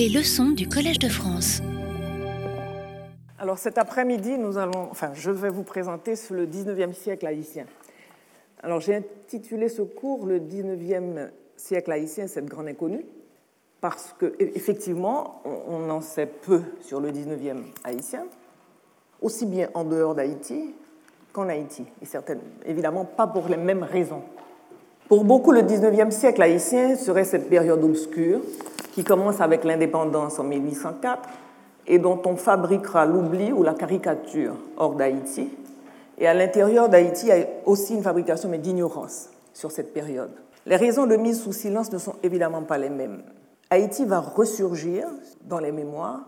Les leçons du Collège de France. Alors cet après-midi, nous allons, enfin, je vais vous présenter le 19e siècle haïtien. Alors j'ai intitulé ce cours le 19e siècle haïtien, cette grande inconnue, parce qu'effectivement, on en sait peu sur le 19e haïtien, aussi bien en dehors d'Haïti qu'en Haïti, et certainement, évidemment pas pour les mêmes raisons. Pour beaucoup, le 19e siècle haïtien serait cette période obscure qui commence avec l'indépendance en 1804 et dont on fabriquera l'oubli ou la caricature hors d'Haïti. Et à l'intérieur d'Haïti, il y a aussi une fabrication, mais d'ignorance sur cette période. Les raisons de mise sous silence ne sont évidemment pas les mêmes. Haïti va ressurgir dans les mémoires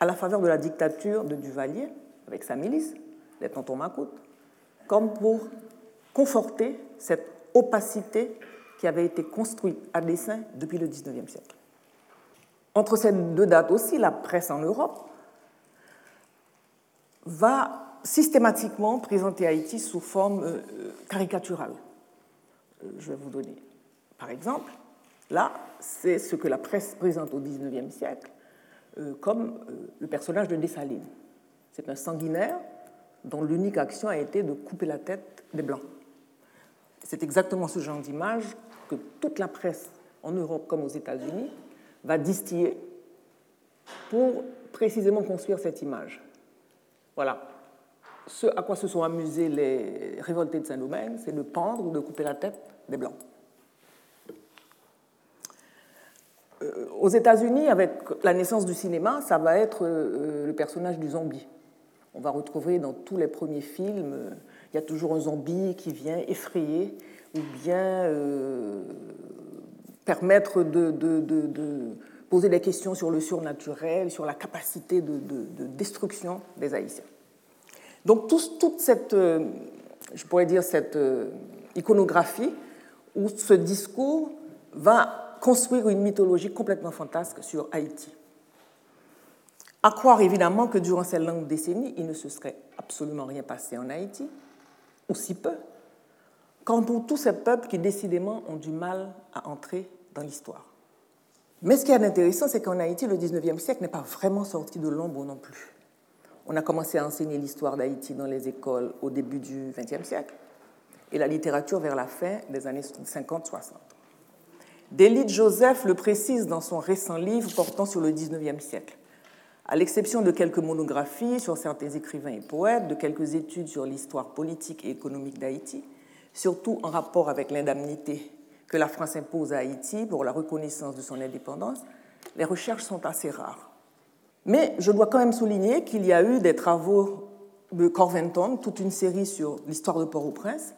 à la faveur de la dictature de Duvalier, avec sa milice, les tontons Macoute, comme pour conforter cette opacité qui avait été construite à dessein depuis le XIXe siècle. Entre ces deux dates aussi, la presse en Europe va systématiquement présenter Haïti sous forme euh, caricaturale. Euh, je vais vous donner par exemple, là, c'est ce que la presse présente au XIXe siècle euh, comme le personnage de Dessalines. C'est un sanguinaire dont l'unique action a été de couper la tête des Blancs. C'est exactement ce genre d'image que toute la presse en Europe comme aux États-Unis va distiller pour précisément construire cette image. Voilà. Ce à quoi se sont amusés les révoltés de Saint-Domingue, c'est de pendre ou de couper la tête des Blancs. Euh, aux États-Unis, avec la naissance du cinéma, ça va être euh, le personnage du zombie. On va retrouver dans tous les premiers films, euh, il y a toujours un zombie qui vient effrayer ou bien permettre de, poser des questions sur le surnaturel, sur la capacité de, destruction des Haïtiens. Donc toute cette, je pourrais dire, cette iconographie ou ce discours va construire une mythologie complètement fantasque sur Haïti. À croire évidemment que durant ces longues décennies, il ne se serait absolument rien passé en Haïti, ou si peu, quand pour tous ces peuples qui décidément ont du mal à entrer l'histoire. Mais ce qui est intéressant, c'est qu'en Haïti, le 19e siècle n'est pas vraiment sorti de l'ombre non plus. On a commencé à enseigner l'histoire d'Haïti dans les écoles au début du 20e siècle et la littérature vers la fin des années 50-60. Délit Joseph le précise dans son récent livre portant sur le XIXe siècle. À l'exception de quelques monographies sur certains écrivains et poètes, de quelques études sur l'histoire politique et économique d'Haïti, surtout en rapport avec l'indemnité que la France impose à Haïti pour la reconnaissance de son indépendance, les recherches sont assez rares. Mais je dois quand même souligner qu'il y a eu des travaux de Corventon, toute une série sur l'histoire de Port-au-Prince,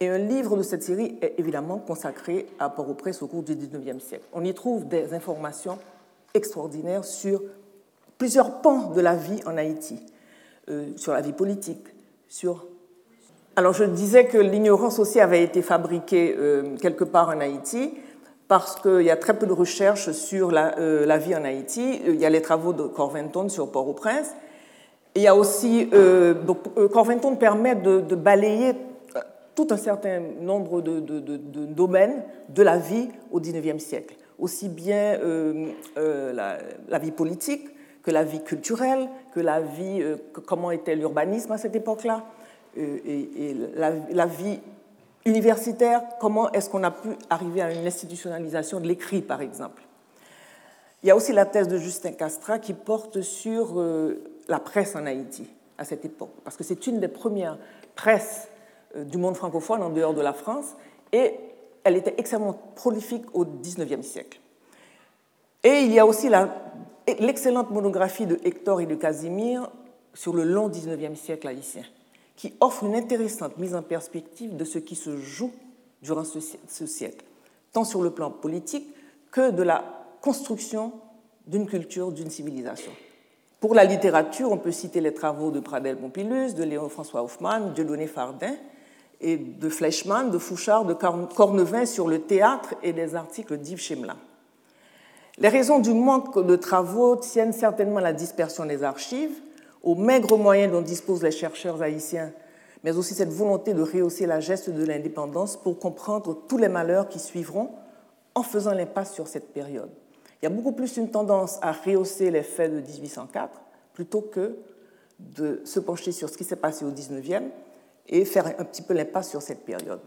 et un livre de cette série est évidemment consacré à Port-au-Prince au cours du XIXe siècle. On y trouve des informations extraordinaires sur plusieurs pans de la vie en Haïti, euh, sur la vie politique, sur... Alors je disais que l'ignorance aussi avait été fabriquée euh, quelque part en Haïti parce qu'il y a très peu de recherches sur la, euh, vie en Haïti. Il y a les travaux de Corventon sur Port-au-Prince. Il y a aussi... donc, Corventon permet de, balayer tout un certain nombre de, domaines de la vie au XIXe siècle, aussi bien euh, euh, la, vie politique que la vie culturelle, que la vie, euh, comment était l'urbanisme à cette époque-là, et, la, vie universitaire, comment est-ce qu'on a pu arriver à une institutionnalisation de l'écrit, par exemple. Il y a aussi la thèse de Justin Castra qui porte sur la presse en Haïti à cette époque, parce que c'est une des premières presses euh, du monde francophone en dehors de la France, et elle était extrêmement prolifique au XIXe siècle. Et il y a aussi l'excellente monographie de Hector et de Casimir sur le long XIXe siècle haïtien, qui offre une intéressante mise en perspective de ce qui se joue durant ce siècle, tant sur le plan politique que de la construction d'une culture, d'une civilisation. Pour la littérature, on peut citer les travaux de Pradel Pompilus, de Léon-François Hoffmann, Dieudonné Fardin, et de Fleischmann, de Fouchard, de Cornevin sur le théâtre et des articles d'Yves Chemelin. Les raisons du manque de travaux tiennent certainement à la dispersion des archives, aux maigres moyens dont disposent les chercheurs haïtiens, mais aussi cette volonté de rehausser la geste de l'indépendance pour comprendre tous les malheurs qui suivront en faisant l'impasse sur cette période. Il y a beaucoup plus une tendance à rehausser les faits de 1804 plutôt que de se pencher sur ce qui s'est passé au 19e et faire un petit peu l'impasse sur cette période.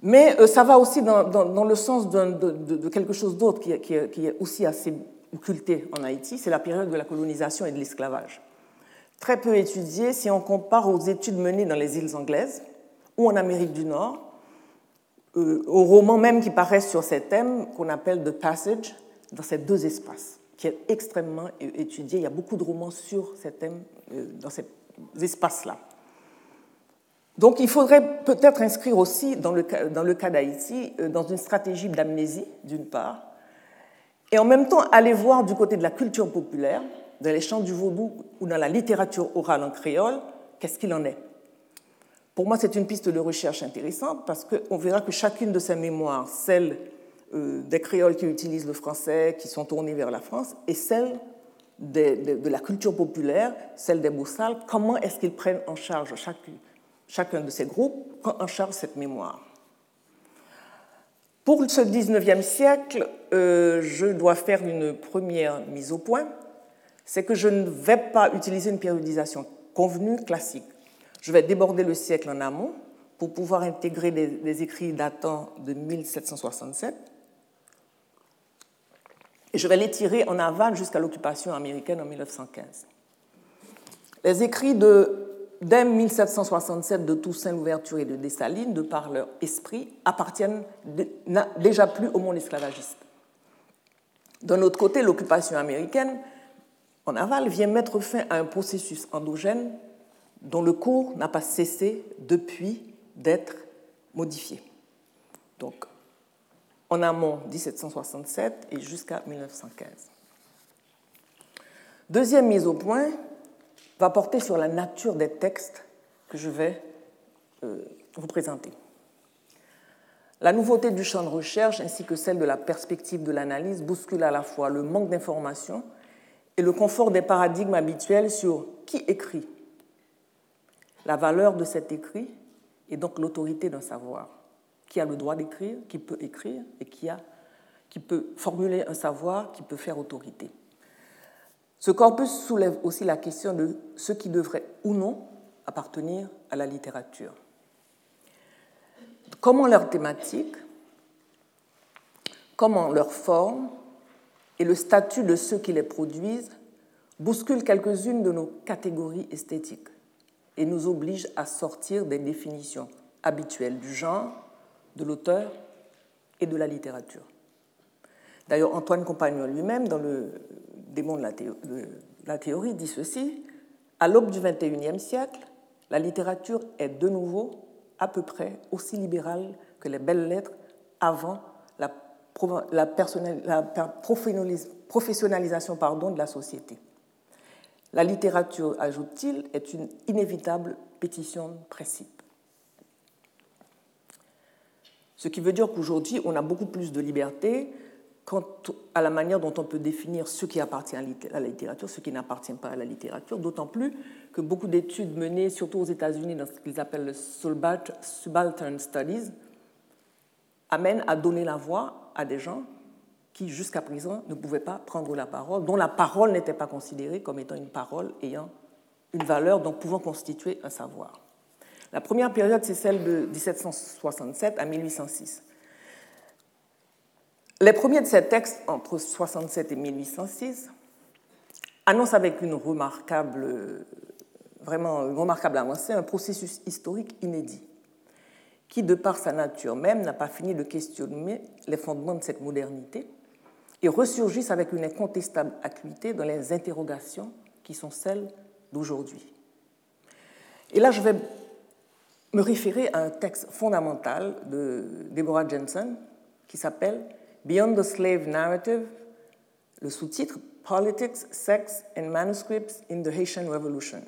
Mais euh, ça va aussi dans, le sens de, quelque chose d'autre qui, qui, est aussi assez occulté en Haïti, c'est la période de la colonisation et de l'esclavage. Très peu étudiée si on compare aux études menées dans les îles anglaises ou en Amérique du Nord, euh, aux romans même qui paraissent sur ces thèmes qu'on appelle The Passage, dans ces deux espaces, qui est extrêmement étudié. Il y a beaucoup de romans sur ces thèmes euh, dans ces espaces-là. Donc il faudrait peut-être inscrire aussi, dans le dans le cas d'Haïti, euh, dans une stratégie d'amnésie, d'une part, et en même temps aller voir du côté de la culture populaire, dans les chants du vaudou ou dans la littérature orale en créole, qu'est-ce qu'il en est? Pour moi, c'est une piste de recherche intéressante parce qu'on verra que chacune de ces mémoires, celle euh, des créoles qui utilisent le français, qui sont tournés vers la France, et celle de, la culture populaire, celle des Boussales, comment est-ce qu'ils prennent en charge, chacun, de ces groupes, prend en charge cette mémoire? Pour ce 19e siècle, euh, je dois faire une première mise au point, c'est que je ne vais pas utiliser une périodisation convenue classique. Je vais déborder le siècle en amont pour pouvoir intégrer des écrits datant de 1767 et je vais les tirer en aval jusqu'à l'occupation américaine en 1915. Les écrits de dès 1767 de Toussaint Louverture et de Dessalines, de par leur esprit, appartiennent déjà plus au monde esclavagiste. D'un autre côté, l'occupation américaine en aval vient mettre fin à un processus endogène dont le cours n'a pas cessé depuis d'être modifié. Donc, en amont 1767 et jusqu'à 1915. Deuxième mise au point va porter sur la nature des textes que je vais euh, vous présenter. La nouveauté du champ de recherche ainsi que celle de la perspective de l'analyse bousculent à la fois le manque d'information et le confort des paradigmes habituels sur qui écrit, la valeur de cet écrit et donc l'autorité d'un savoir qui a le droit d'écrire, qui peut écrire et qui, a, qui peut formuler un savoir, qui peut faire autorité. Ce corpus soulève aussi la question de ce qui devrait ou non appartenir à la littérature. Comment leur thématique, comment leur forme et le statut de ceux qui les produisent bousculent quelques-unes de nos catégories esthétiques et nous obligent à sortir des définitions habituelles du genre, de l'auteur et de la littérature. D'ailleurs, Antoine Compagnon lui-même, dans le démon de la, théorie, dit ceci À l'aube du XXIe siècle, la littérature est de nouveau à peu près aussi libérale que les belles lettres avant la, professionnalisation pardon, de la société. La littérature, ajoute-t-il, est une inévitable pétition de principe. Ce qui veut dire qu'aujourd'hui, on a beaucoup plus de liberté quant à la manière dont on peut définir ce qui appartient à la littérature, ce qui n'appartient pas à la littérature, d'autant plus que beaucoup d'études menées, surtout aux États-Unis, dans ce qu'ils appellent le Subaltern Studies, amènent à donner la voix à des gens qui, jusqu'à présent, ne pouvaient pas prendre la parole, dont la parole n'était pas considérée comme étant une parole ayant une valeur, donc pouvant constituer un savoir. La première période, c'est celle de 1767 à 1806. Les premiers de ces textes, entre 67 et 1806, annoncent avec une remarquable, vraiment une remarquable avancée un processus historique inédit, qui, de par sa nature même, n'a pas fini de questionner les fondements de cette modernité et ressurgissent avec une incontestable acuité dans les interrogations qui sont celles d'aujourd'hui. Et là, je vais me référer à un texte fondamental de Deborah Jensen qui s'appelle Beyond the Slave Narrative, le sous-titre Politics, Sex and Manuscripts in the Haitian Revolution.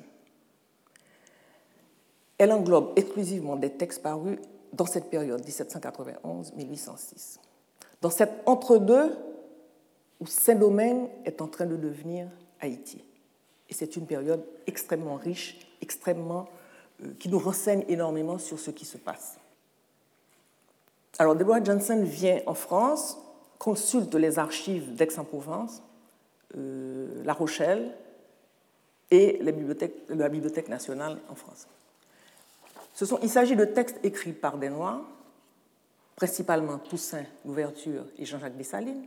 Elle englobe exclusivement des textes parus dans cette période, 1791-1806. Dans cet entre-deux où Saint-Domingue est en train de devenir Haïti. Et c'est une période extrêmement riche, extrêmement euh, qui nous renseigne énormément sur ce qui se passe. Alors, Deborah Johnson vient en France consulte les archives d'Aix-en-Provence, euh, La Rochelle et la Bibliothèque nationale en France. Sont, il s'agit de textes écrits par des Noirs, principalement Toussaint Louverture et Jean-Jacques Dessalines,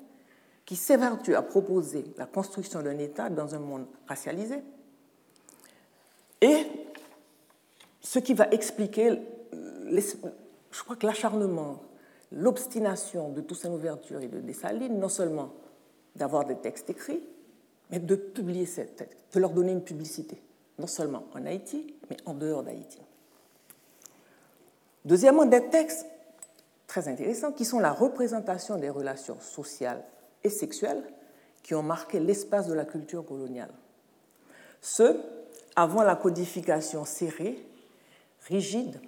qui s'évertuent à proposer la construction d'un État dans un monde racialisé, et ce qui va expliquer, je crois que l'acharnement, l'obstination de Toussaint Louverture et de Dessalines, non seulement d'avoir des textes écrits, mais de publier ces textes, de leur donner une publicité, non seulement en Haïti, mais en dehors d'Haïti. Deuxièmement, des textes très intéressants qui sont la représentation des relations sociales et sexuelles qui ont marqué l'espace de la culture coloniale. Ce, avant la codification serrée, rigide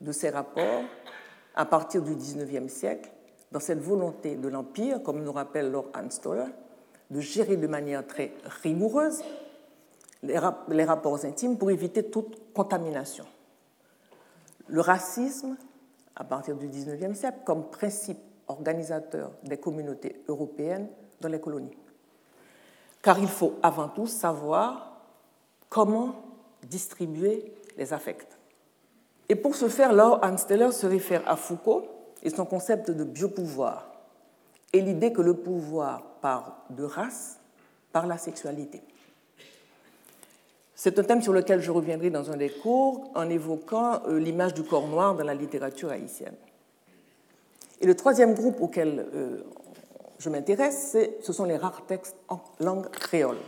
de ces rapports à partir du XIXe siècle, dans cette volonté de l'Empire, comme nous rappelle Lord Anstoller, de gérer de manière très rigoureuse les, rapports intimes pour éviter toute contamination. Le racisme, à partir du XIXe siècle, comme principe organisateur des communautés européennes dans les colonies. Car il faut avant tout savoir comment distribuer les affects. Et pour ce faire, Lord Ansteller se réfère à Foucault et son concept de biopouvoir et l'idée que le pouvoir part de race par la sexualité. C'est un thème sur lequel je reviendrai dans un des cours en évoquant euh, l'image du corps noir dans la littérature haïtienne. Et le troisième groupe auquel euh, je m'intéresse, ce sont les rares textes en langue créole,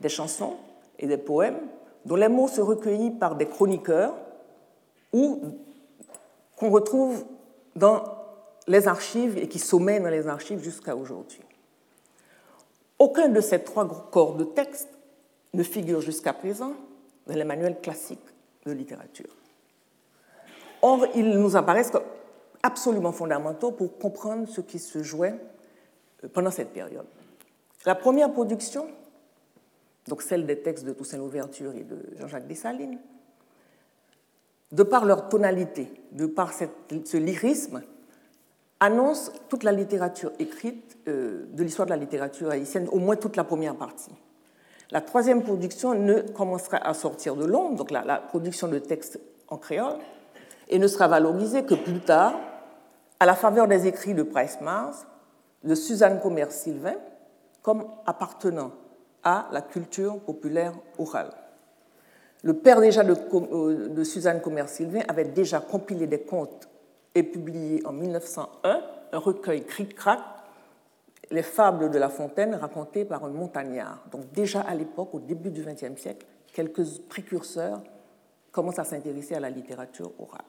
des chansons et des poèmes dont les mots se recueillis par des chroniqueurs ou qu'on retrouve dans les archives et qui sommeillent dans les archives jusqu'à aujourd'hui. Aucun de ces trois corps de textes ne figure jusqu'à présent dans les manuels classiques de littérature. Or, ils nous apparaissent comme absolument fondamentaux pour comprendre ce qui se jouait euh, pendant cette période. La première production, donc celle des textes de Toussaint Louverture et de Jean-Jacques Dessalines, de par leur tonalité, de par ce lyrisme, annonce toute la littérature écrite euh, de l'histoire de la littérature haïtienne, au moins toute la première partie. La troisième production ne commencera à sortir de Londres, donc la, production de textes en créole, et ne sera valorisée que plus tard, à la faveur des écrits de Price Mars, de Suzanne Commerce Sylvain, comme appartenant à la culture populaire orale. Le père déjà de, euh, Suzanne Commerce Sylvain avait déjà compilé des contes et publié en 1901 un recueil cric-crac les fables de La Fontaine racontées par un montagnard. Donc déjà à l'époque, au début du XXe siècle, quelques précurseurs commencent à s'intéresser à la littérature orale.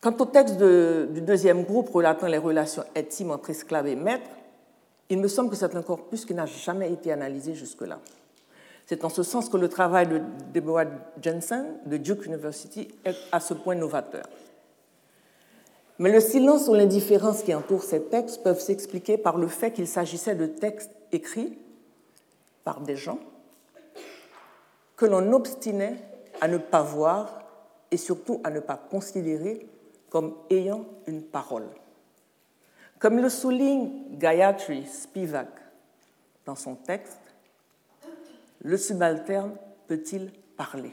Quant au texte du deuxième groupe relatant les relations intimes entre esclaves et maîtres, il me semble que c'est un corpus qui n'a jamais été analysé jusque-là. C'est en ce sens que le travail de Deborah Jensen de Duke University est à ce point novateur. Mais le silence ou l'indifférence qui entoure ces textes peuvent s'expliquer par le fait qu'il s'agissait de textes écrits par des gens que l'on obstinait à ne pas voir et surtout à ne pas considérer comme ayant une parole. Comme le souligne Gayatri Spivak dans son texte, le subalterne peut-il parler?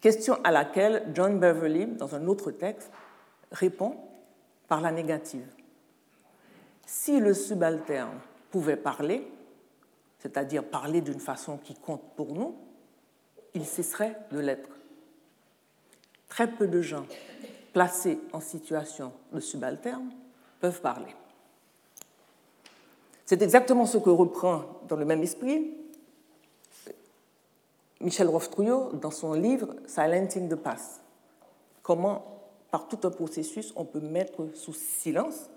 Question à laquelle John Beverly, dans un autre texte, répond par la négative. Si le subalterne pouvait parler, c'est-à-dire parler d'une façon qui compte pour nous, il cesserait de l'être. Très peu de gens placés en situation de subalterne peuvent parler. C'est exactement ce que reprend dans le même esprit Michel Roftrouillot dans son livre Silencing the Past. Comment, par tout un processus, on peut mettre sous silence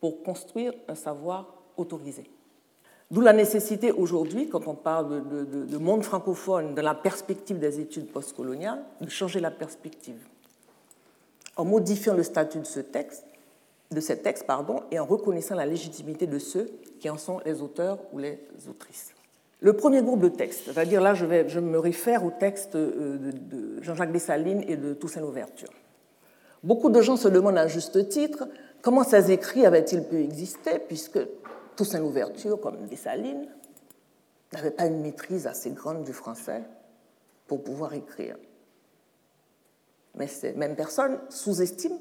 pour construire un savoir autorisé. D'où la nécessité aujourd'hui, quand on parle de, monde francophone, de la perspective des études postcoloniales, de changer la perspective. En modifiant le statut de ce texte, de ces textes pardon, et en reconnaissant la légitimité de ceux qui en sont les auteurs ou les autrices. Le premier groupe de textes, c'est-à-dire là je, me réfère au texte euh, de Jean-Jacques Dessalines et de Toussaint Louverture. Beaucoup de gens se demandent à juste titre comment ces écrits avaient-ils pu exister, puisque Toussaint Louverture, comme Dessalines, n'avait pas une maîtrise assez grande du français pour pouvoir écrire. Mais ces mêmes personnes sous-estiment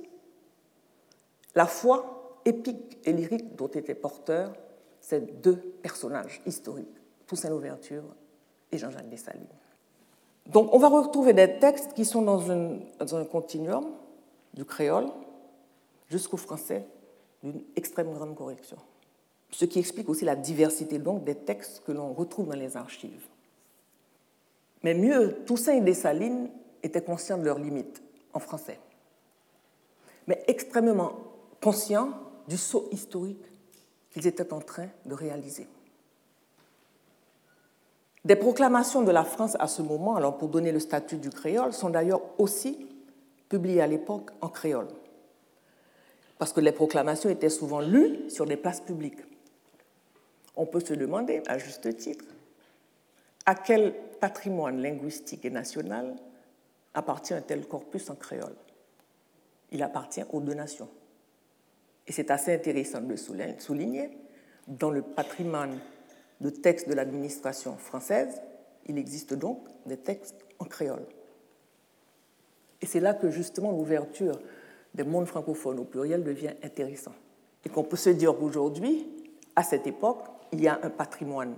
la foi épique et lyrique dont étaient porteurs ces deux personnages historiques, Toussaint Louverture et Jean-Jacques Dessalines. Donc on va retrouver des textes qui sont dans, un continuum du créole jusqu'au français d'une extrême grande correction. Ce qui explique aussi la diversité donc des textes que l'on retrouve dans les archives. Mais mieux, Toussaint et Dessalines étaient conscients de leurs limites en français, mais extrêmement conscients du saut historique qu'ils étaient en train de réaliser. Des proclamations de la France à ce moment, alors pour donner le statut du créole, sont d'ailleurs aussi publiées à l'époque en créole, parce que les proclamations étaient souvent lues sur des places publiques. On peut se demander, à juste titre, à quel patrimoine linguistique et national appartient un tel corpus en créole? Il appartient aux deux nations. Et c'est assez intéressant de le souligner. Dans le patrimoine de textes de l'administration française, il existe donc des textes en créole. Et c'est là que justement l'ouverture des mondes francophones au pluriel devient intéressant. Et qu'on peut se dire qu'aujourd'hui, à cette époque, il y a un patrimoine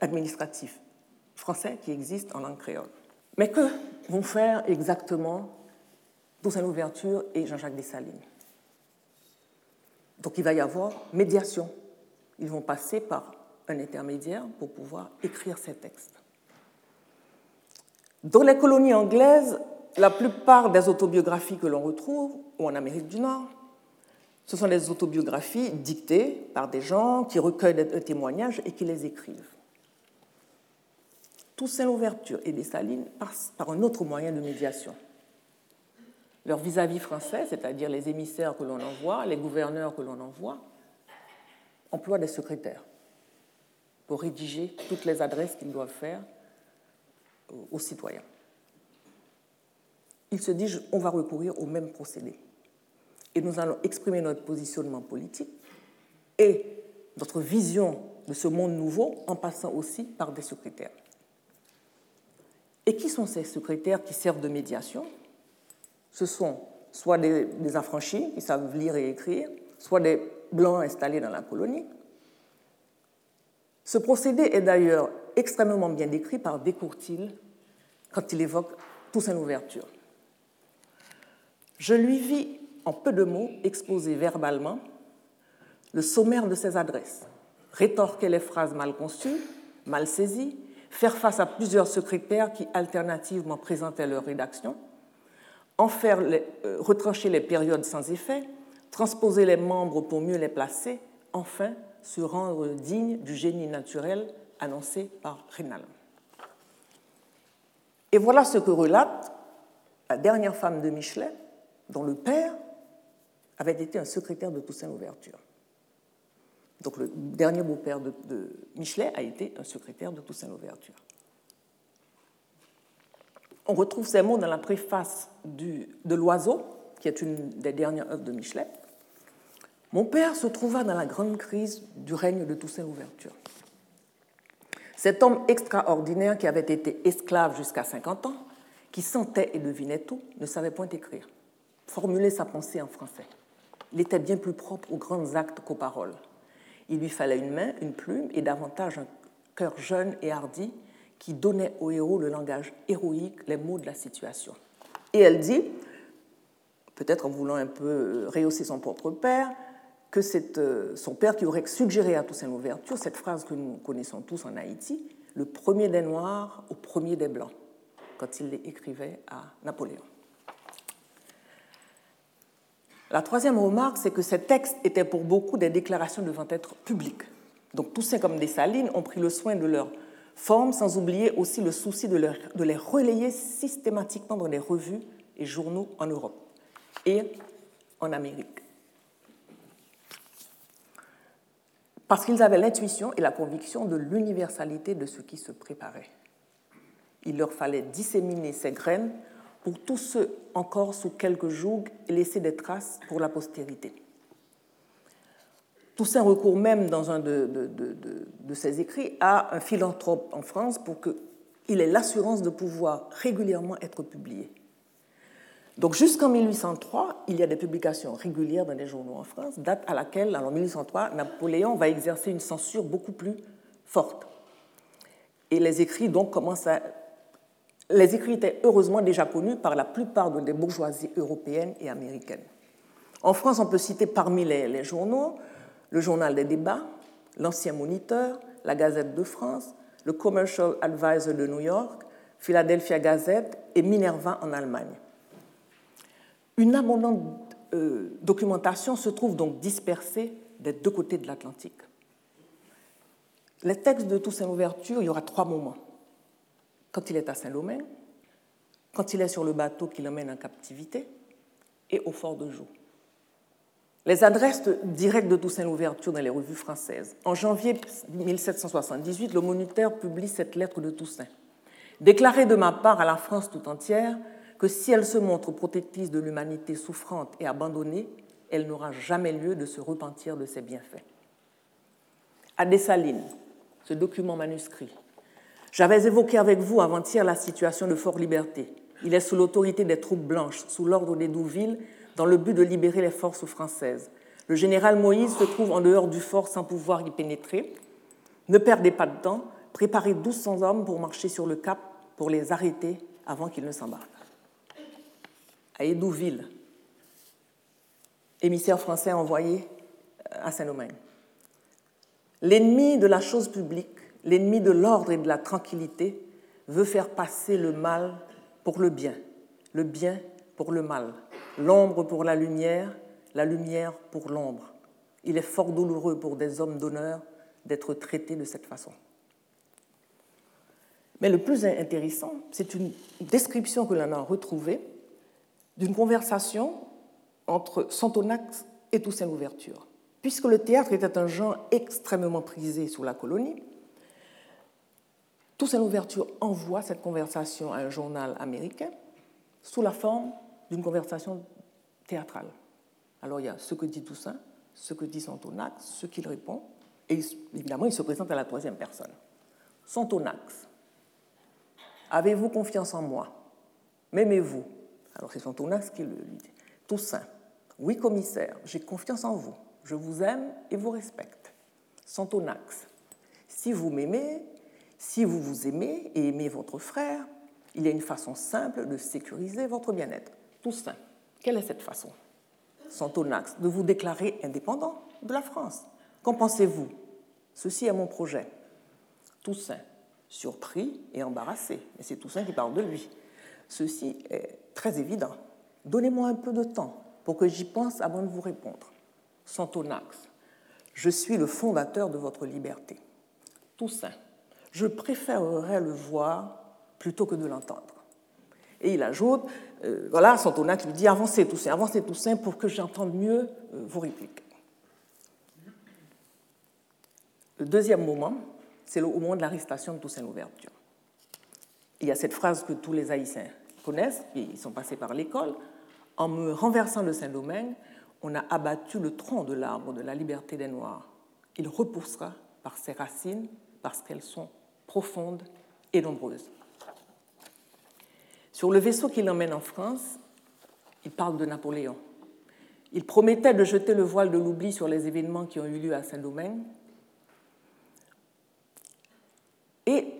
administratif français qui existe en langue créole. Mais que vont faire exactement Toussaint Louverture et Jean-Jacques Dessalines? Donc il va y avoir médiation. Ils vont passer par un intermédiaire pour pouvoir écrire ces textes. Dans les colonies anglaises, la plupart des autobiographies que l'on retrouve, ou en Amérique du Nord, ce sont des autobiographies dictées par des gens qui recueillent des témoignages et qui les écrivent. Toussaint Louverture et Dessalines passent par un autre moyen de médiation. Leur vis-à-vis français, c'est-à-dire les émissaires que l'on envoie, les gouverneurs que l'on envoie, emploient des secrétaires pour rédiger toutes les adresses qu'ils doivent faire aux citoyens. Ils se disent on va recourir au même procédé et nous allons exprimer notre positionnement politique et notre vision de ce monde nouveau en passant aussi par des secrétaires. Et qui sont ces secrétaires qui servent de médiation? Ce sont soit des, des, affranchis qui savent lire et écrire, soit des blancs installés dans la colonie. Ce procédé est d'ailleurs extrêmement bien décrit par Descourtil quand il évoque Toussaint Louverture. Je lui vis en peu de mots, exposer verbalement le sommaire de ses adresses, rétorquer les phrases mal conçues, mal saisies, faire face à plusieurs secrétaires qui alternativement présentaient leur rédaction, en faire euh, retrancher les périodes sans effet, transposer les membres pour mieux les placer, enfin se rendre digne du génie naturel annoncé par Rénal. Et voilà ce que relate la dernière femme de Michelet, dont le père avait été un secrétaire de Toussaint Louverture. Donc le dernier beau-père de, Michelet a été un secrétaire de Toussaint Louverture. On retrouve ces mots dans la préface de L'Oiseau, qui est une des dernières œuvres de Michelet. Mon père se trouva dans la grande crise du règne de Toussaint Louverture. Cet homme extraordinaire qui avait été esclave jusqu'à 50 ans, qui sentait et devinait tout, ne savait point écrire, formuler sa pensée en français. Il était bien plus propre aux grands actes qu'aux paroles. Il lui fallait une main, une plume et davantage un cœur jeune et hardi qui donnait au héros le langage héroïque, les mots de la situation. Et elle dit, peut-être en voulant un peu rehausser son propre père, que c'est euh, son père qui aurait suggéré à Toussaint Louverture cette phrase que nous connaissons tous en Haïti, le premier des Noirs au premier des Blancs, quand il l'écrivait à Napoléon. La troisième remarque, c'est que ces textes étaient pour beaucoup des déclarations devant être publiques. Donc Toussaint comme Dessalines ont pris le soin de leur forme, sans oublier aussi le souci de les relayer systématiquement dans les revues et journaux en Europe et en Amérique. Parce qu'ils avaient l'intuition et la conviction de l'universalité de ce qui se préparait. Il leur fallait disséminer ces graines pour tous ceux encore sous quelques jougs et laisser des traces pour la postérité. Toussaint recourt même dans un de, ses écrits à un philanthrope en France pour qu'il ait l'assurance de pouvoir régulièrement être publié. Donc jusqu'en 1803, il y a des publications régulières dans les journaux en France, date à laquelle, en 1803, Napoléon va exercer une censure beaucoup plus forte. Et les écrits donc commencent à les écrits étaient heureusement déjà connus par la plupart des bourgeoisies européennes et américaines. En France, on peut citer parmi les, journaux le Journal des débats, l'Ancien Moniteur, la Gazette de France, le Commercial Advisor de New York, Philadelphia Gazette et Minerva en Allemagne. Une abondante euh, documentation se trouve donc dispersée des deux côtés de l'Atlantique. Les textes de Toussaint Louverture, il y aura trois moments quand il est à Saint-Domingue, quand il est sur le bateau qui l'emmène en captivité et au fort de Joux. Les adresses directes de Toussaint Louverture dans les revues françaises. En janvier 1778, le Moniteur publie cette lettre de Toussaint. Déclarée de ma part à la France tout entière que si elle se montre protectrice de l'humanité souffrante et abandonnée, elle n'aura jamais lieu de se repentir de ses bienfaits. À Dessalines, ce document manuscrit, j'avais évoqué avec vous avant-hier la situation de Fort Liberté. Il est sous l'autorité des troupes blanches, sous l'ordre des Douville, dans le but de libérer les forces françaises. Le général Moïse se trouve en dehors du fort sans pouvoir y pénétrer. Ne perdez pas de temps, préparez 1200 hommes pour marcher sur le cap pour les arrêter avant qu'ils ne s'embarquent. À Édouville, émissaire français envoyé à Saint-Domingue. L'ennemi de la chose publique l'ennemi de l'ordre et de la tranquillité, veut faire passer le mal pour le bien, le bien pour le mal, l'ombre pour la lumière, la lumière pour l'ombre. Il est fort douloureux pour des hommes d'honneur d'être traités de cette façon. Mais le plus intéressant, c'est une description que l'on a retrouvée d'une conversation entre Santonax et Toussaint Louverture. Puisque le théâtre était un genre extrêmement prisé sous la colonie, Toussaint Louverture envoie cette conversation à un journal américain sous la forme d'une conversation théâtrale. Alors il y a ce que dit Toussaint, ce que dit Santonax, ce qu'il répond, et évidemment il se présente à la troisième personne. Santonax, avez-vous confiance en moi? M'aimez-vous? Alors c'est Santonax qui le dit. Toussaint, oui commissaire, j'ai confiance en vous, je vous aime et vous respecte. Santonax, si vous m'aimez, si vous vous aimez et aimez votre frère, il y a une façon simple de sécuriser votre bien-être. Toussaint, quelle est cette façon? Santonax, de vous déclarer indépendant de la France. Qu'en pensez-vous? Ceci est mon projet. Toussaint, surpris et embarrassé, et c'est Toussaint qui parle de lui. Ceci est très évident. Donnez-moi un peu de temps pour que j'y pense avant de vous répondre. Santonax, je suis le fondateur de votre liberté. Toussaint, je préférerais le voir plutôt que de l'entendre. Et il ajoute, euh, voilà, Santonac lui dit, avancez Toussaint, avancez Toussaint pour que j'entende mieux euh, vos répliques. Le deuxième moment, c'est au moment de l'arrestation de Toussaint Louverture. Il y a cette phrase que tous les Haïtiens connaissent, ils sont passés par l'école. En me renversant de Saint-Domingue, on a abattu le tronc de l'arbre de la liberté des Noirs. Il repoussera par ses racines parce qu'elles sont profonde et nombreuse. Sur le vaisseau qui l'emmène en France, il parle de Napoléon. Il promettait de jeter le voile de l'oubli sur les événements qui ont eu lieu à Saint-Domingue. Et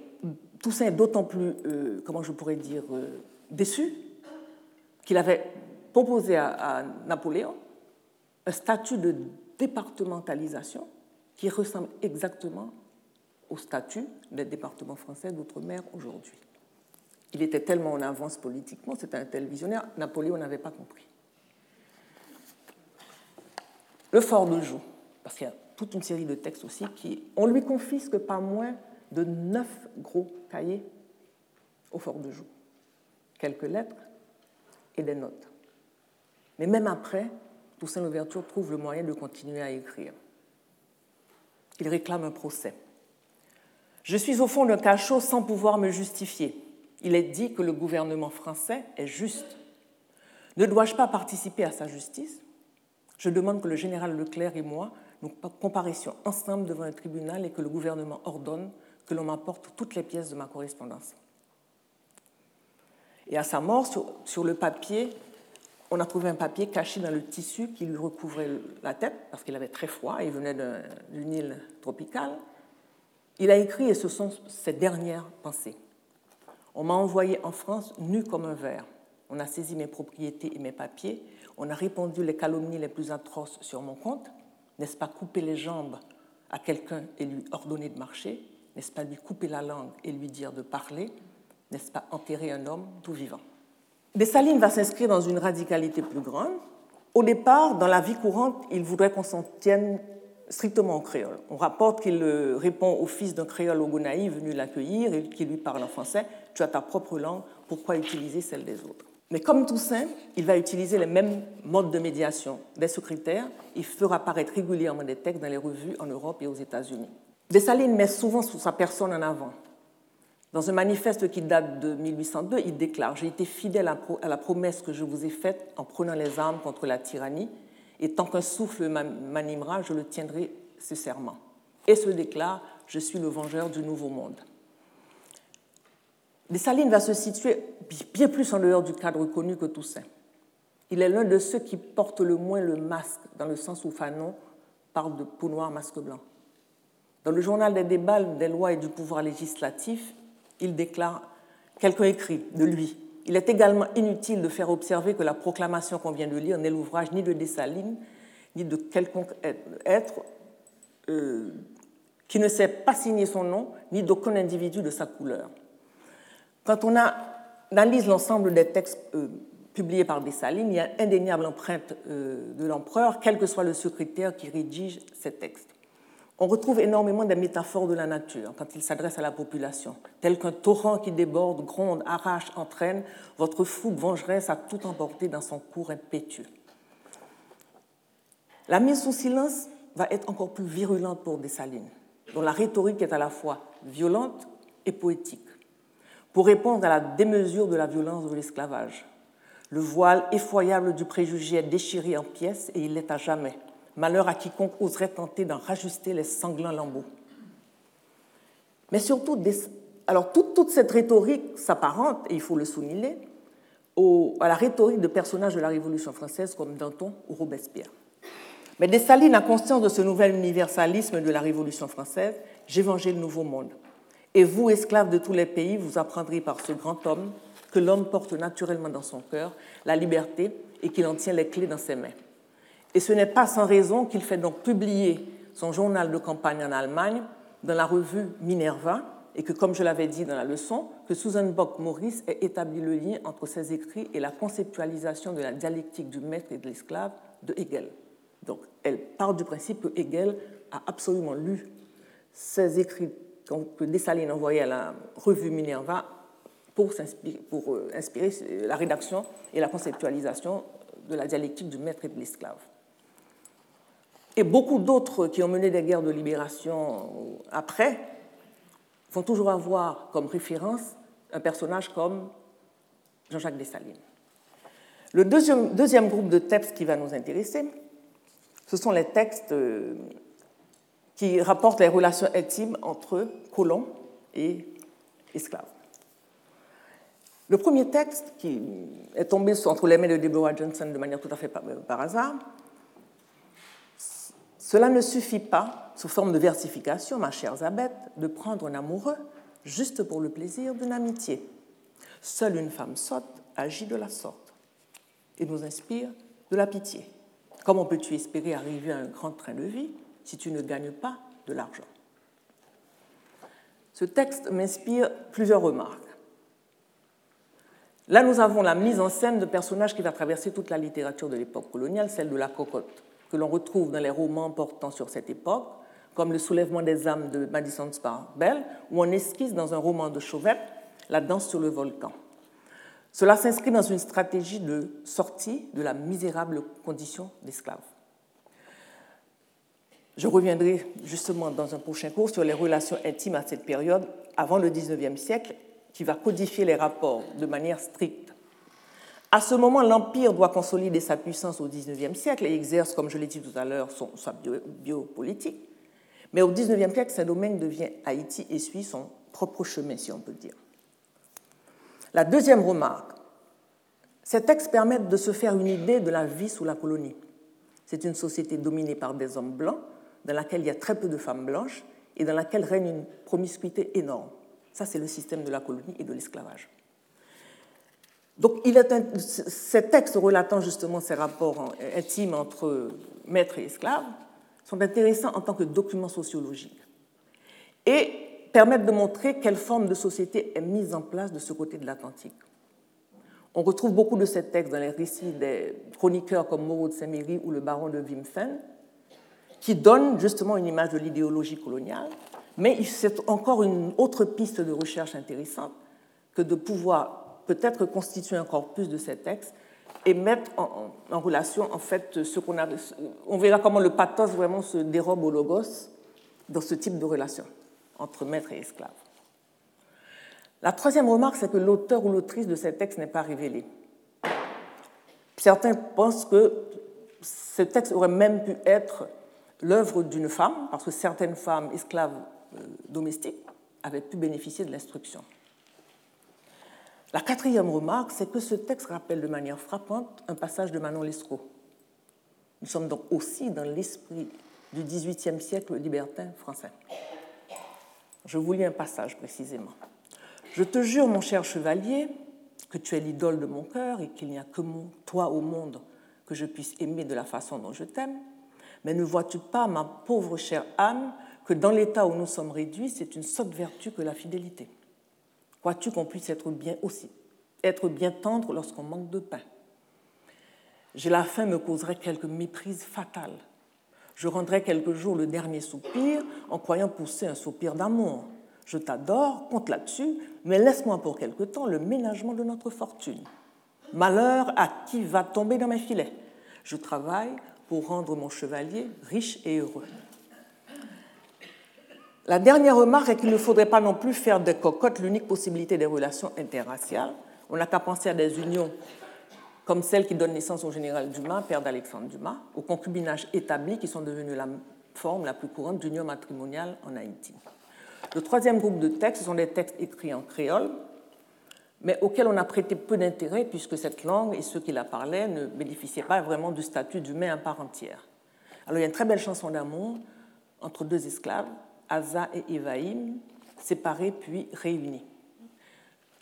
Toussaint est d'autant plus, euh, comment je pourrais dire, euh, déçu qu'il avait proposé à, Napoléon un statut de départementalisation qui ressemble exactement au statut des départements français d'outre-mer aujourd'hui. Il était tellement en avance politiquement, c'était un tel visionnaire, Napoléon n'avait pas compris. Le fort de Joux, parce qu'il y a toute une série de textes aussi qui. On lui confisque pas moins de neuf gros cahiers au fort de Joux. Quelques lettres et des notes. Mais même après, Toussaint Louverture trouve le moyen de continuer à écrire. Il réclame un procès. Je suis au fond d'un cachot sans pouvoir me justifier. il est dit que le gouvernement français est juste. Ne dois-je pas participer à sa justice? Je demande que le général Leclerc et moi nous comparaissions ensemble devant un tribunal et que le gouvernement ordonne que l'on m'apporte toutes les pièces de ma correspondance. Et à sa mort, sur, le papier, on a trouvé un papier caché dans le tissu qui lui recouvrait la tête, parce qu'il avait très froid, il venait d'une île tropicale. Il a écrit, et ce sont ses dernières pensées. On m'a envoyé en France nu comme un verre. On a saisi mes propriétés et mes papiers. On a répandu les calomnies les plus atroces sur mon compte. N'est-ce pas couper les jambes à quelqu'un et lui ordonner de marcher? N'est-ce pas lui couper la langue et lui dire de parler? N'est-ce pas, enterrer un homme tout vivant. Dessalines va s'inscrire dans une radicalité plus grande. Au départ, dans la vie courante, il voudrait qu'on s'en tienne strictement en créole. On rapporte qu'il répond au fils d'un créole ogonaï venu l'accueillir et qui lui parle en français Tu as ta propre langue, pourquoi utiliser celle des autres? Mais comme Toussaint, il va utiliser les mêmes modes de médiation. Des secrétaires, il fera apparaître régulièrement des textes dans les revues en Europe et aux États-Unis. Dessalines met souvent sa personne en avant. Dans un manifeste qui date de 1802, il déclare J'ai été fidèle à la promesse que je vous ai faite en prenant les armes contre la tyrannie, et tant qu'un souffle m'animera, je le tiendrai ce serment. Et se déclare Je suis le vengeur du nouveau monde. Dessalines va se situer bien plus en dehors du cadre connu que Toussaint. Il est l'un de ceux qui portent le moins le masque, dans le sens où Fanon parle de peau noire, masque blanc. Dans le journal des débats des lois et du pouvoir législatif, il déclare Quelqu'un écrit de lui. Il est également inutile de faire observer que la proclamation qu'on vient de lire n'est l'ouvrage ni de Dessalines, ni de quelconque être euh, qui ne sait pas signer son nom, ni d'aucun individu de sa couleur. Quand on analyse l'ensemble des textes euh, publiés par Dessalines, il y a indéniable empreinte euh, de l'empereur, quel que soit le secrétaire qui rédige ces textes on retrouve énormément des métaphores de la nature quand il s'adresse à la population, tel qu'un torrent qui déborde, gronde, arrache, entraîne, votre fougue vengeresse a tout emporté dans son cours impétueux. La mise sous silence va être encore plus virulente pour Dessalines, dont la rhétorique est à la fois violente et poétique, pour répondre à la démesure de la violence de l'esclavage. Le voile effroyable du préjugé est déchiré en pièces et il l'est à jamais Malheur à quiconque oserait tenter d'en rajuster les sanglants lambeaux. Mais surtout, alors toute, cette rhétorique s'apparente, et il faut le souligner, à la rhétorique de personnages de la Révolution française comme Danton ou Robespierre. Mais Dessalines a conscience de ce nouvel universalisme de la Révolution française, j'évangile le nouveau monde. Et vous, esclaves de tous les pays, vous apprendrez par ce grand homme que l'homme porte naturellement dans son cœur la liberté et qu'il en tient les clés dans ses mains. Et ce n'est pas sans raison qu'il fait donc publier son journal de campagne en Allemagne dans la revue Minerva, et que, comme je l'avais dit dans la leçon, que Susan Bock-Morris ait établi le lien entre ses écrits et la conceptualisation de la dialectique du maître et de l'esclave de Hegel. Donc, elle part du principe que Hegel a absolument lu ses écrits que Dessalines envoyait à la revue Minerva pour, pour euh, inspirer la rédaction et la conceptualisation de la dialectique du maître et de l'esclave. Et beaucoup d'autres qui ont mené des guerres de libération après vont toujours avoir comme référence un personnage comme Jean-Jacques Dessalines. Le deuxième, deuxième, groupe de textes qui va nous intéresser, ce sont les textes euh, qui rapportent les relations intimes entre colons et esclaves. Le premier texte, qui est tombé entre les mains de Deborah Johnson de manière tout à fait par hasard, cela ne suffit pas, sous forme de versification, ma chère Zabeth, de prendre un amoureux juste pour le plaisir d'une amitié. Seule une femme sotte agit de la sorte et nous inspire de la pitié. Comment peux-tu espérer arriver à un grand train de vie si tu ne gagnes pas de l'argent? Ce texte m'inspire plusieurs remarques. Là, nous avons la mise en scène de personnages qui va traverser toute la littérature de l'époque coloniale, celle de la cocotte que l'on retrouve dans les romans portant sur cette époque, comme Le soulèvement des âmes de Madison Bell, ou en esquisse dans un roman de Chauvet, La danse sur le volcan. Cela s'inscrit dans une stratégie de sortie de la misérable condition d'esclave. Je reviendrai justement dans un prochain cours sur les relations intimes à cette période, avant le XIXe siècle, qui va codifier les rapports de manière stricte. À ce moment, l'Empire doit consolider sa puissance au XIXe siècle et exerce, comme je l'ai dit tout à l'heure, sa biopolitique. Mais au XIXe siècle, Saint-Domingue devient Haïti et suit son propre chemin, si on peut dire. La deuxième remarque, ces textes permettent de se faire une idée de la vie sous la colonie. C'est une société dominée par des hommes blancs, dans laquelle il y a très peu de femmes blanches et dans laquelle règne une promiscuité énorme. Ça, c'est le système de la colonie et de l'esclavage. Donc, ces textes relatant justement ces rapports intimes entre maîtres et esclaves sont intéressants en tant que documents sociologiques et permettent de montrer quelle forme de société est mise en place de ce côté de l'Atlantique. On retrouve beaucoup de ces textes dans les récits des chroniqueurs comme Moreau de Saint-Méry ou le baron de Wimpfen, qui donnent justement une image de l'idéologie coloniale, mais c'est encore une autre piste de recherche intéressante que de pouvoir peut-être constituer un corpus de ces textes et mettre en, relation en fait ce qu'on a. On verra comment le pathos vraiment se dérobe au logos dans ce type de relation entre maître et esclave. La troisième remarque, c'est que l'auteur ou l'autrice de ces textes n'est pas révélé. Certains pensent que ce texte aurait même pu être l'œuvre d'une femme, parce que certaines femmes esclaves euh, domestiques avaient pu bénéficier de l'instruction. La quatrième remarque, c'est que ce texte rappelle de manière frappante un passage de Manon Lescaut. Nous sommes donc aussi dans l'esprit du XVIIIe siècle libertin français. Je vous lis un passage précisément. Je te jure, mon cher chevalier, que tu es l'idole de mon cœur et qu'il n'y a que toi au monde que je puisse aimer de la façon dont je t'aime. Mais ne vois-tu pas, ma pauvre chère âme, que dans l'état où nous sommes réduits, c'est une sotte vertu que la fidélité Crois-tu qu'on puisse être bien aussi, être bien tendre lorsqu'on manque de pain? J'ai la faim me causerait quelque méprise fatale. Je rendrai quelques jours le dernier soupir en croyant pousser un soupir d'amour. Je t'adore, compte là-dessus, mais laisse-moi pour quelque temps le ménagement de notre fortune. Malheur à qui va tomber dans mes filets. Je travaille pour rendre mon chevalier riche et heureux. La dernière remarque est qu'il ne faudrait pas non plus faire de cocotte l'unique possibilité des relations interraciales. On n'a qu'à penser à des unions comme celle qui donne naissance au général Dumas, père d'Alexandre Dumas, aux concubinages établis qui sont devenus la forme la plus courante d'union matrimoniale en Haïti. Le troisième groupe de textes sont des textes écrits en créole, mais auxquels on a prêté peu d'intérêt puisque cette langue et ceux qui la parlaient ne bénéficiaient pas vraiment du statut d'humain à part entière. Alors il y a une très belle chanson d'amour entre deux esclaves, Asa et Evaïm, séparés puis réunis.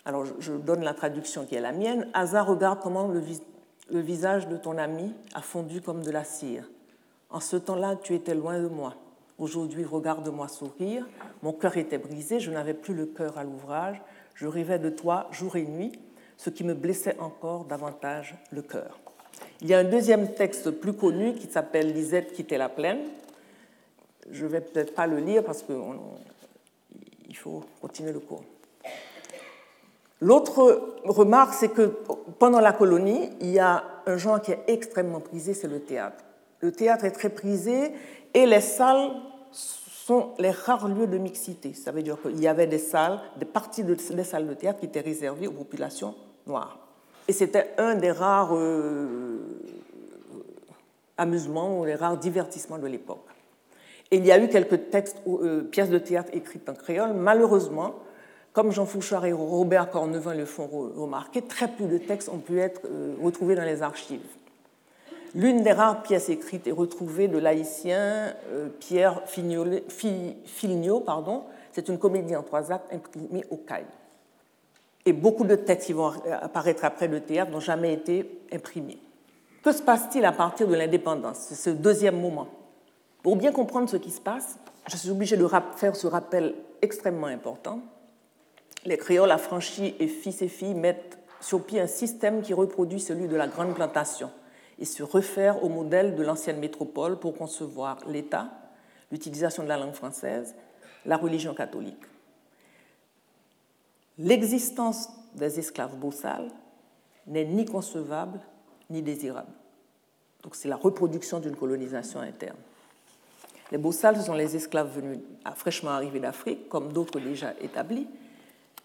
Alors je donne la traduction qui est la mienne. Asa regarde comment le, visage de ton ami a fondu comme de la cire. En ce temps-là, tu étais loin de moi. Aujourd'hui, regarde-moi sourire. Mon cœur était brisé, je n'avais plus le cœur à l'ouvrage. Je rêvais de toi jour et nuit, ce qui me blessait encore davantage le cœur. Il y a un deuxième texte plus connu qui s'appelle Lisette quittait la plaine, je ne vais peut-être pas le lire parce qu'il faut continuer le cours. L'autre remarque, c'est que pendant la colonie, il y a un genre qui est extrêmement prisé, c'est le théâtre. Le théâtre est très prisé et les salles sont les rares lieux de mixité. Ça veut dire qu'il y avait des salles, des parties de, des salles de théâtre qui étaient réservées aux populations noires. Et c'était un des rares euh, amusements ou les rares divertissements de l'époque. Et il y a eu quelques euh, pièces de théâtre écrites en créole. Malheureusement, comme Jean Fouchard et Robert Cornevin le font remarquer, très peu de textes ont pu être euh, retrouvés dans les archives. L'une des rares pièces écrites est retrouvée de l'haïtien euh, Pierre Filnio, pardon. C'est une comédie en trois actes imprimée au CAI. Et beaucoup de textes qui vont apparaître après le théâtre n'ont jamais été imprimés. Que se passe-t-il à partir de l'indépendance? C'est ce deuxième moment. Pour bien comprendre ce qui se passe, je suis obligée de faire ce rappel extrêmement important. Les créoles affranchis et fils et filles mettent sur pied un système qui reproduit celui de la grande plantation et se réfère au modèle de l'ancienne métropole pour concevoir l'État, l'utilisation de la langue française, la religion catholique. L'existence des esclaves bossales n'est ni concevable ni désirable. Donc c'est la reproduction d'une colonisation interne. Les Bossales sont les esclaves venus fraîchement arrivés d'Afrique, comme d'autres déjà établis,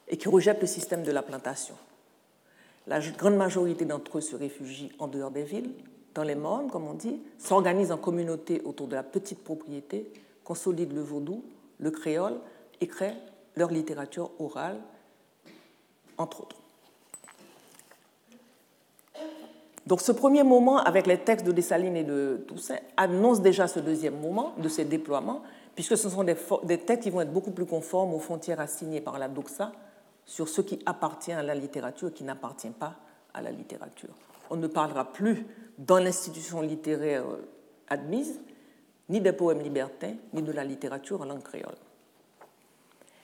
et qui rejettent le système de la plantation. La grande majorité d'entre eux se réfugient en dehors des villes, dans les mornes, comme on dit, s'organisent en communauté autour de la petite propriété, consolident le vaudou, le créole et créent leur littérature orale, entre autres. Donc ce premier moment, avec les textes de Dessalines et de Toussaint, annonce déjà ce deuxième moment de ces déploiements, puisque ce sont des, textes qui vont être beaucoup plus conformes aux frontières assignées par la doxa sur ce qui appartient à la littérature et qui n'appartient pas à la littérature. On ne parlera plus dans l'institution littéraire admise ni des poèmes libertins, ni de la littérature en langue créole.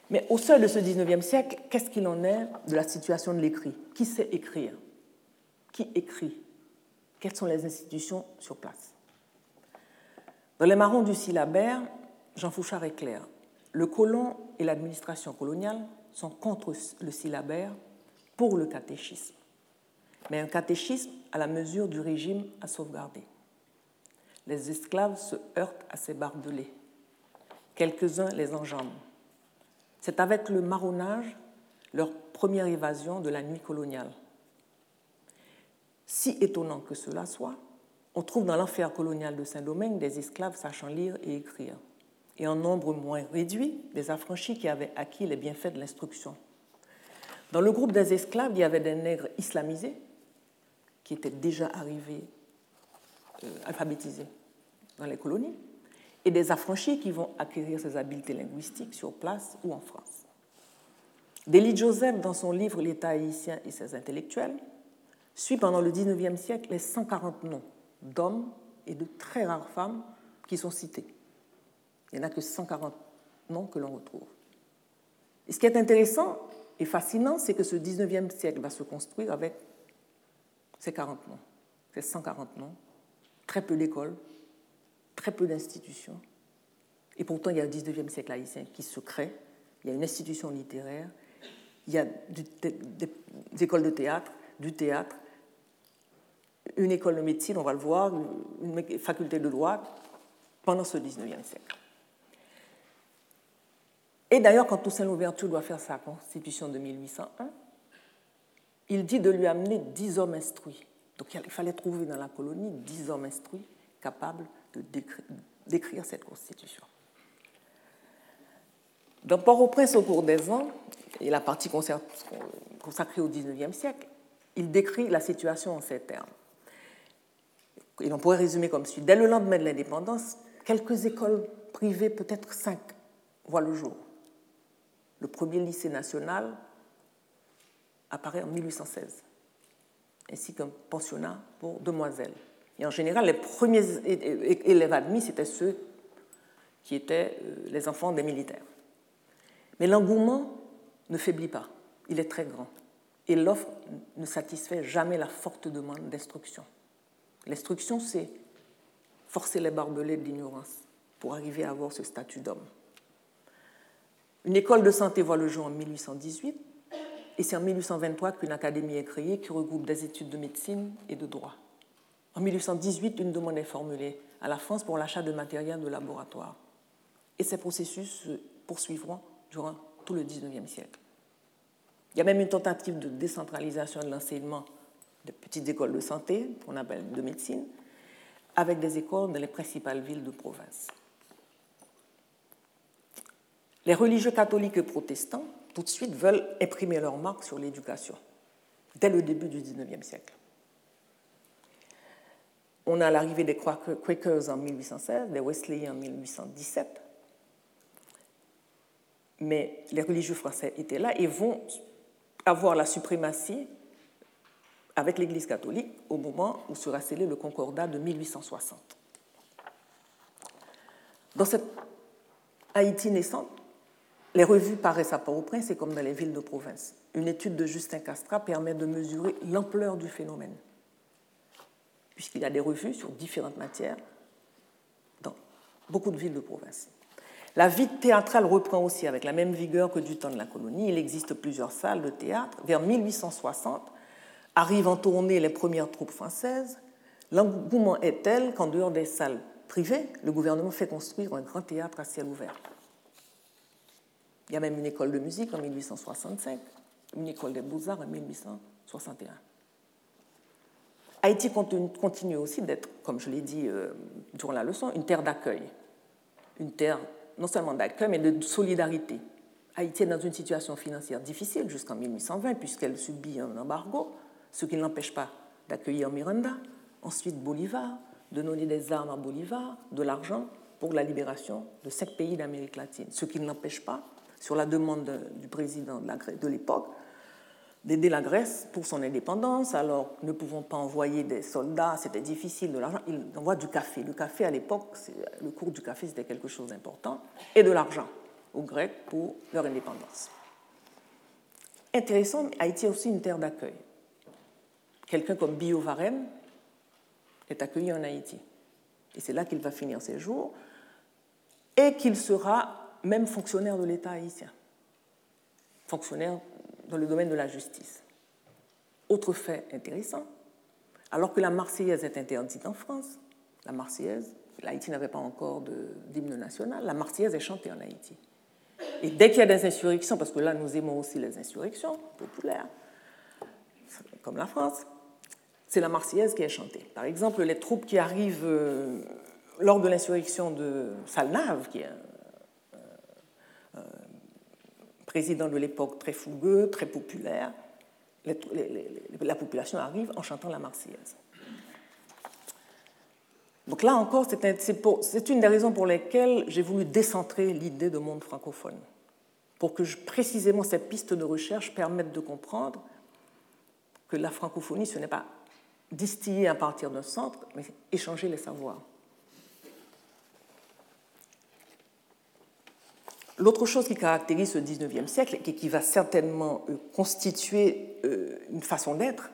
Mais au seuil de ce 19e siècle, qu'est-ce qu'il en est de la situation de l'écrit? Qui sait écrire? Qui écrit? Quelles sont les institutions sur place? Dans les marrons du syllabaire, Jean Fouchard est clair. Le colon et l'administration coloniale sont contre le syllabaire pour le catéchisme, mais un catéchisme à la mesure du régime à sauvegarder. Les esclaves se heurtent à ces barbelés. Quelques-uns les enjambent. C'est avec le marronnage leur première évasion de la nuit coloniale. Si étonnant que cela soit, on trouve dans l'enfer colonial de Saint-Domingue des esclaves sachant lire et écrire et en nombre moins réduit des affranchis qui avaient acquis les bienfaits de l'instruction. Dans le groupe des esclaves, il y avait des nègres islamisés qui étaient déjà arrivés euh, alphabétisés dans les colonies, et des affranchis qui vont acquérir ces habiletés linguistiques sur place ou en France. Délit Joseph, dans son livre L'État haïtien et ses intellectuels, suit pendant le XIXe siècle les 140 noms d'hommes et de très rares femmes qui sont cités. Il n'y en a que 140 noms que l'on retrouve. Et ce qui est intéressant et fascinant, c'est que ce 19e siècle va se construire avec ces 40 noms, ces 140 noms, très peu d'écoles, très peu d'institutions. Et pourtant, il y a un 19e siècle haïtien qui se crée, il y a une institution littéraire, il y a des, écoles de théâtre, du théâtre, une école de médecine, on va le voir, une faculté de droit, pendant ce 19e siècle. Et d'ailleurs, quand Toussaint Louverture doit faire sa constitution de 1801, il dit de lui amener dix hommes instruits. Donc il fallait trouver dans la colonie dix hommes instruits capables de d'écrire cette constitution. Dans Port-au-Prince, au cours des ans, et la partie consacrée au XIXe siècle, il décrit la situation en ces termes. Et on pourrait résumer comme suit. Dès le lendemain de l'indépendance, quelques écoles privées, peut-être cinq, voient le jour le premier lycée national apparaît en 1816, ainsi qu'un pensionnat pour demoiselles. Et en général, les premiers élèves admis, c'était ceux qui étaient euh, les enfants des militaires. Mais l'engouement ne faiblit pas, il est très grand. Et l'offre ne satisfait jamais la forte demande d'instruction. L'instruction, c'est forcer les barbelés de l'ignorance pour arriver à avoir ce statut d'homme. Une école de santé voit le jour en 1818 et c'est en 1823 qu'une académie est créée qui regroupe des études de médecine et de droit. En 1818, une demande est formulée à la France pour l'achat de matériel de laboratoire. Et ces processus se poursuivront durant tout le XIXe siècle. Il y a même une tentative de décentralisation de l'enseignement petites écoles de santé, qu'on appelle de médecine, avec des écoles dans les principales villes de province. Les religieux catholiques et protestants, tout de suite, veulent imprimer leur marque sur l'éducation, dès le début du XIXe siècle. On a l'arrivée des Quakers en 1816, des Wesleyens en 1817, mais les religieux français étaient là et vont avoir la suprématie avec l'Église catholique au moment où sera scellé le Concordat de 1860. Dans cette Haïti naissante, les revues paraissent à Port-au-Prince et comme dans les villes de province. Une étude de Justin Castra permet de mesurer l'ampleur du phénomène, puisqu'il y a des revues sur différentes matières dans beaucoup de villes de province. La vie théâtrale reprend aussi avec la même vigueur que du temps de la colonie. Il existe plusieurs salles de théâtre. Vers 1860 arrivent en tournée les premières troupes françaises. L'engouement est tel qu'en dehors des salles privées, le gouvernement fait construire un grand théâtre à ciel ouvert Il y a même une école de musique en 1865, une école des beaux-arts en 1861. Haïti continue aussi d'être, comme je l'ai dit euh, durant la leçon, une terre d'accueil. Une terre non seulement d'accueil, mais de solidarité. Haïti est dans une situation financière difficile jusqu'en 1820, puisqu'elle subit un embargo, ce qui ne l'empêche pas d'accueillir Miranda, ensuite Bolivar, de donner des armes à Bolivar, de l'argent pour la libération de cinq pays d'Amérique latine, ce qui ne l'empêche pas, sur la demande du président de l'époque, d'aider la Grèce pour son indépendance. Alors, ne pouvant pas envoyer des soldats, c'était difficile, de l'argent, il envoie du café. Le café, à l'époque, le cours du café, c'était quelque chose d'important, et de l'argent aux Grecs pour leur indépendance. Intéressant, Haïti est aussi une terre d'accueil. Quelqu'un comme Bio Varenne est accueilli en Haïti. Et c'est là qu'il va finir ses jours, et qu'il sera même fonctionnaire de l'État haïtien, fonctionnaire dans le domaine de la justice. Autre fait intéressant, alors que la Marseillaise est interdite en France, la Marseillaise, l'Haïti n'avait pas encore d'hymne national, la Marseillaise est chantée en Haïti. Et dès qu'il y a des insurrections, parce que là nous aimons aussi les insurrections populaires, comme la France, c'est la Marseillaise qui est chantée. Par exemple, les troupes qui arrivent euh, lors de l'insurrection de Salnave, qui est un, président de l'époque très fougueux, très populaire, la population arrive en chantant la Marseillaise. Donc là encore, c'est une des raisons pour lesquelles j'ai voulu décentrer l'idée de monde francophone, pour que précisément ces pistes de recherche permettent de comprendre que la francophonie, ce n'est pas distiller à partir d'un centre, mais échanger les savoirs. L'autre chose qui caractérise ce 19e siècle et qui va certainement euh, constituer euh, une façon d'être,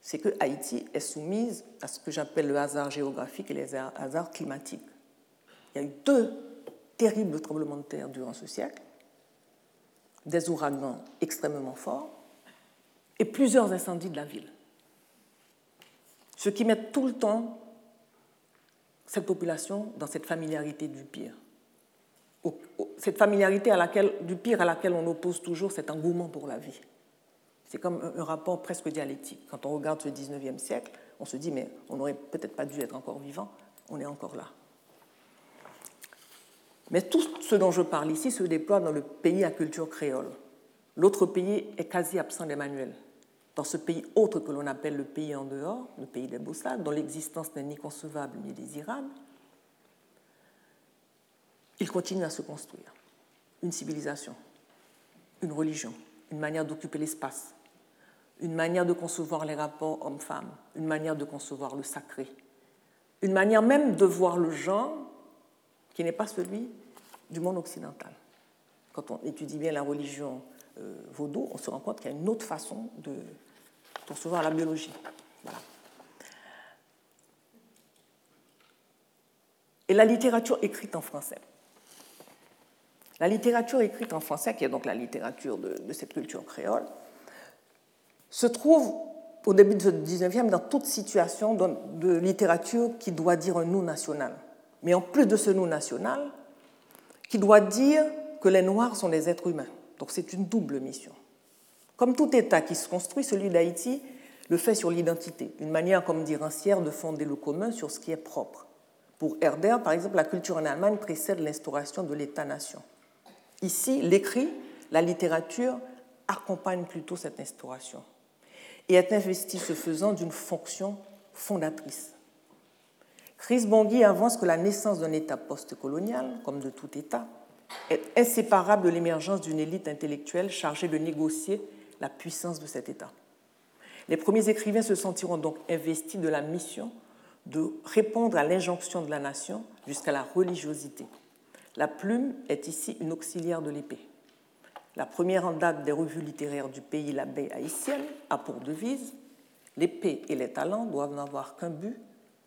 c'est que Haïti est soumise à ce que j'appelle le hasard géographique et les hasards climatiques. Il y a eu deux terribles tremblements de terre durant ce siècle, des ouragans extrêmement forts et plusieurs incendies de la ville. Ce qui met tout le temps cette population dans cette familiarité du pire. Cette familiarité à laquelle, du pire à laquelle on oppose toujours cet engouement pour la vie. C'est comme un rapport presque dialectique. Quand on regarde ce 19e siècle, on se dit, mais on n'aurait peut-être pas dû être encore vivant, on est encore là. Mais tout ce dont je parle ici se déploie dans le pays à culture créole. L'autre pays est quasi absent des manuels. Dans ce pays autre que l'on appelle le pays en dehors, le pays des dont l'existence n'est ni concevable ni désirable, il continue à se construire. Une civilisation, une religion, une manière d'occuper l'espace, une manière de concevoir les rapports hommes-femmes, une manière de concevoir le sacré, une manière même de voir le genre qui n'est pas celui du monde occidental. Quand on étudie bien la religion euh, vaudou, on se rend compte qu'il y a une autre façon de concevoir la biologie. Et la littérature écrite en français. La littérature écrite en français, qui est donc la littérature de, de cette culture créole, se trouve au début du 19e dans toute situation de littérature qui doit dire un nous national. Mais en plus de ce nous national, qui doit dire que les Noirs sont des êtres humains. Donc c'est une double mission. Comme tout État qui se construit, celui d'Haïti le fait sur l'identité, une manière, comme dit Rancière, de fonder le commun sur ce qui est propre. Pour Herder, par exemple, la culture en Allemagne précède l'instauration de l'État-nation. Ici, l'écrit, la littérature accompagne plutôt cette instauration et est investi ce faisant d'une fonction fondatrice. Chris Bongui avance que la naissance d'un État post-colonial, comme de tout État, est inséparable de l'émergence d'une élite intellectuelle chargée de négocier la puissance de cet État. Les premiers écrivains se sentiront donc investis de la mission de répondre à l'injonction de la nation jusqu'à la religiosité. La plume est ici une auxiliaire de l'épée. La première en date des revues littéraires du pays, la baie haïtienne, a pour devise L'épée et les talents doivent n'avoir qu'un but,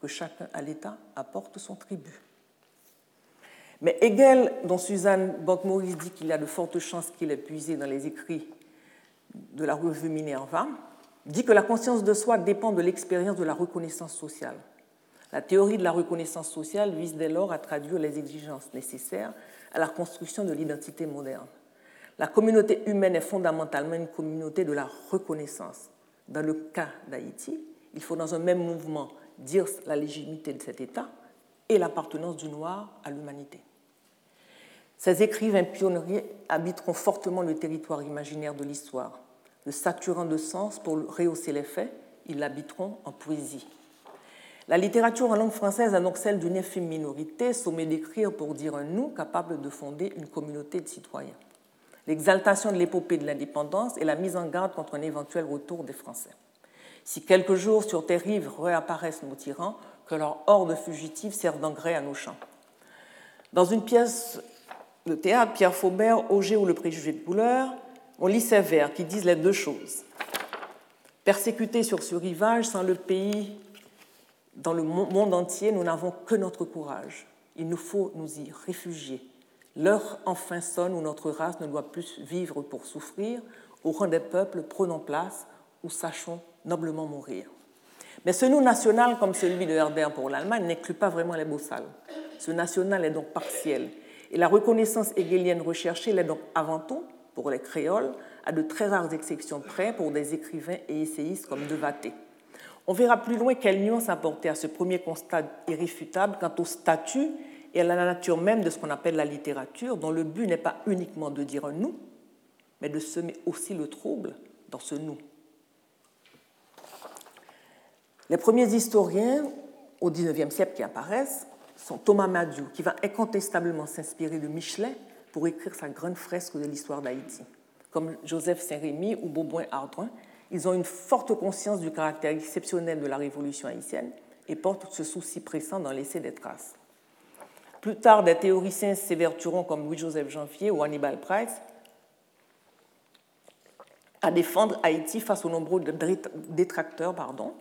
que chacun à l'État apporte son tribut. Mais Hegel, dont Suzanne Bock-Maurice dit qu'il y a de fortes chances qu'il ait puisé dans les écrits de la revue Minerva, dit que la conscience de soi dépend de l'expérience de la reconnaissance sociale. La théorie de la reconnaissance sociale vise dès lors à traduire les exigences nécessaires à la construction de l'identité moderne. La communauté humaine est fondamentalement une communauté de la reconnaissance. Dans le cas d'Haïti, il faut dans un même mouvement dire la légitimité de cet État et l'appartenance du noir à l'humanité. Ces écrivains pionniers habiteront fortement le territoire imaginaire de l'histoire. Le saturant de sens pour rehausser les faits, ils l'habiteront en poésie. La littérature en langue française a donc celle d'une infime minorité, sommée d'écrire pour dire un nous, capable de fonder une communauté de citoyens. L'exaltation de l'épopée de l'indépendance et la mise en garde contre un éventuel retour des Français. Si quelques jours sur tes rives réapparaissent nos tyrans, que leur horde fugitive serve d'engrais à nos champs. Dans une pièce de théâtre, Pierre Faubert, Auger ou le préjugé de couleur, on lit ces vers qui disent les deux choses. Persécutés sur ce rivage, sans le pays dans le monde entier, nous n'avons que notre courage. Il nous faut nous y réfugier. L'heure enfin sonne où notre race ne doit plus vivre pour souffrir. Au rang des peuples, prenons place ou sachons noblement mourir. Mais ce nous national, comme celui de Herder pour l'Allemagne, n'inclut pas vraiment les Bossales. Ce national est donc partiel. Et la reconnaissance hegelienne recherchée l'est donc avant tout, pour les créoles, à de très rares exceptions près, pour des écrivains et essayistes comme Devaté. On verra plus loin quelle nuance apporter à ce premier constat irréfutable quant au statut et à la nature même de ce qu'on appelle la littérature, dont le but n'est pas uniquement de dire un nous, mais de semer aussi le trouble dans ce nous. Les premiers historiens au XIXe siècle qui apparaissent sont Thomas Madiou, qui va incontestablement s'inspirer de Michelet pour écrire sa grande fresque de l'histoire d'Haïti, comme Joseph Saint-Rémy ou Beauboin Ardouin, ils ont une forte conscience du caractère exceptionnel de la révolution haïtienne et portent ce souci pressant dans l'essai des traces. Plus tard, des théoriciens s'évertueront comme Louis-Joseph Janvier ou Hannibal Price à défendre Haïti face aux nombreux détracteurs, pardon,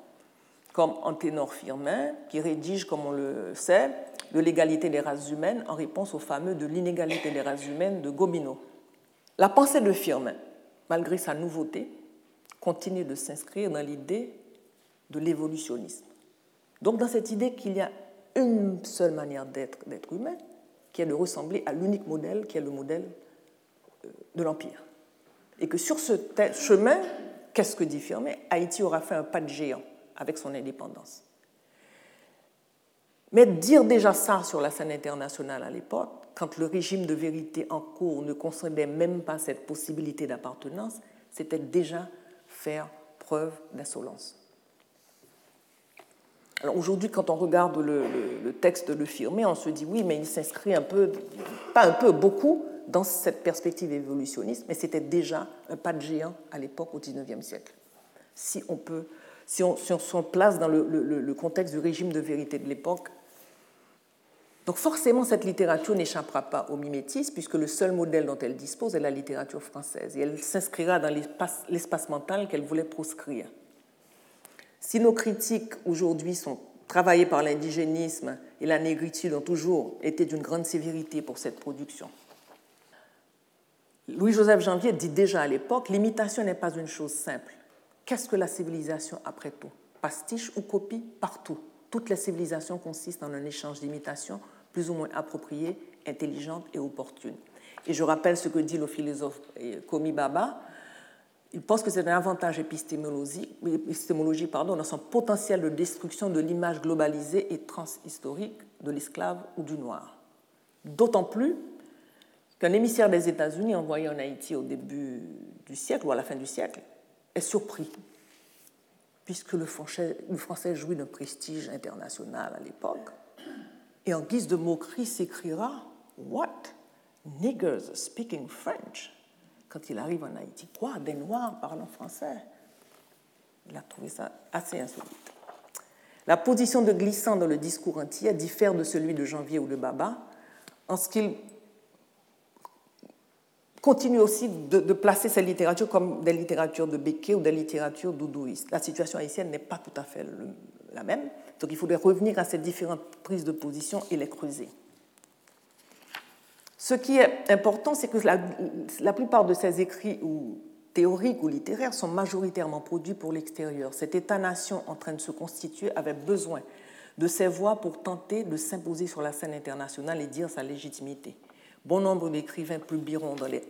comme Anténor Firmin, qui rédige, comme on le sait, de l'égalité des races humaines en réponse au fameux de l'inégalité des races humaines de Gobineau. La pensée de Firmin, malgré sa nouveauté, continue de s'inscrire dans l'idée de l'évolutionnisme. Donc dans cette idée qu'il y a une seule manière d'être d'être humain, qui est de ressembler à l'unique modèle qui est le modèle euh, de l'Empire. Et que sur ce chemin, qu'est-ce que dit Firmin? Haïti aura fait un pas de géant avec son indépendance. Mais dire déjà ça sur la scène internationale à l'époque, quand le régime de vérité en cours ne concernait même pas cette possibilité d'appartenance, c'était déjà faire preuve d'insolence. Alors aujourd'hui, quand on regarde le, texte de Le Firmé, on se dit oui, mais il s'inscrit un peu, pas un peu, beaucoup dans cette perspective évolutionniste, mais c'était déjà un pas de géant à l'époque, au XIXe siècle. Si on peut, si on, si on se place dans le, le contexte du régime de vérité de l'époque, donc forcément, cette littérature n'échappera pas au mimétisme, puisque le seul modèle dont elle dispose est la littérature française, et elle s'inscrira dans l'espace mental qu'elle voulait proscrire. Si nos critiques aujourd'hui sont travaillées par l'indigénisme et la négritude ont toujours été d'une grande sévérité pour cette production, Louis-Joseph Janvier dit déjà à l'époque, l'imitation n'est pas une chose simple. Qu'est-ce que la civilisation après tout? Pastiche ou copie? Partout. Toutes les civilisations consistent en un échange d'imitations plus ou moins appropriées, intelligentes et opportunes. Et je rappelle ce que dit le philosophe Komi Baba. Il pense que c'est un avantage épistémologique, pardon, dans son potentiel de destruction de l'image globalisée et transhistorique de l'esclave ou du noir. D'autant plus qu'un émissaire des États-Unis envoyé en Haïti au début du siècle ou à la fin du siècle est surpris puisque le français, jouit d'un prestige international à l'époque. Et en guise de moquerie s'écrira What? Niggers speaking French? Quand il arrive en Haïti. Quoi? Des Noirs parlant français? Il a trouvé ça assez insolite. La position de Glissant dans le discours entier diffère de celui de Janvier ou de Baba en ce qu'il continue aussi de, placer cette littérature comme des littératures de Becquet ou des littératures doudouistes. La situation haïtienne n'est pas tout à fait la même, donc il faudrait revenir à ces différentes prises de position et les creuser. Ce qui est important, c'est que la, plupart de ces écrits ou théoriques ou littéraires sont majoritairement produits pour l'extérieur. Cet État-nation en train de se constituer avait besoin de ses voix pour tenter de s'imposer sur la scène internationale et dire sa légitimité. Bon nombre d'écrivains publieront dans les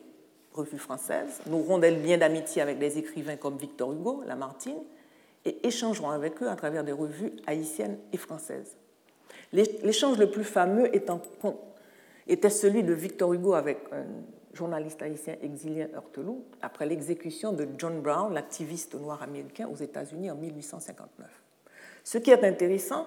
revues françaises, n'auront des liens d'amitié avec des écrivains comme Victor Hugo, Lamartine, et échangeront avec eux à travers des revues haïtiennes et françaises. L'échange le plus fameux était celui de Victor Hugo avec un journaliste haïtien exilé Heurtelou après l'exécution de John Brown, l'activiste noir américain aux États-Unis en 1859. Ce qui est intéressant,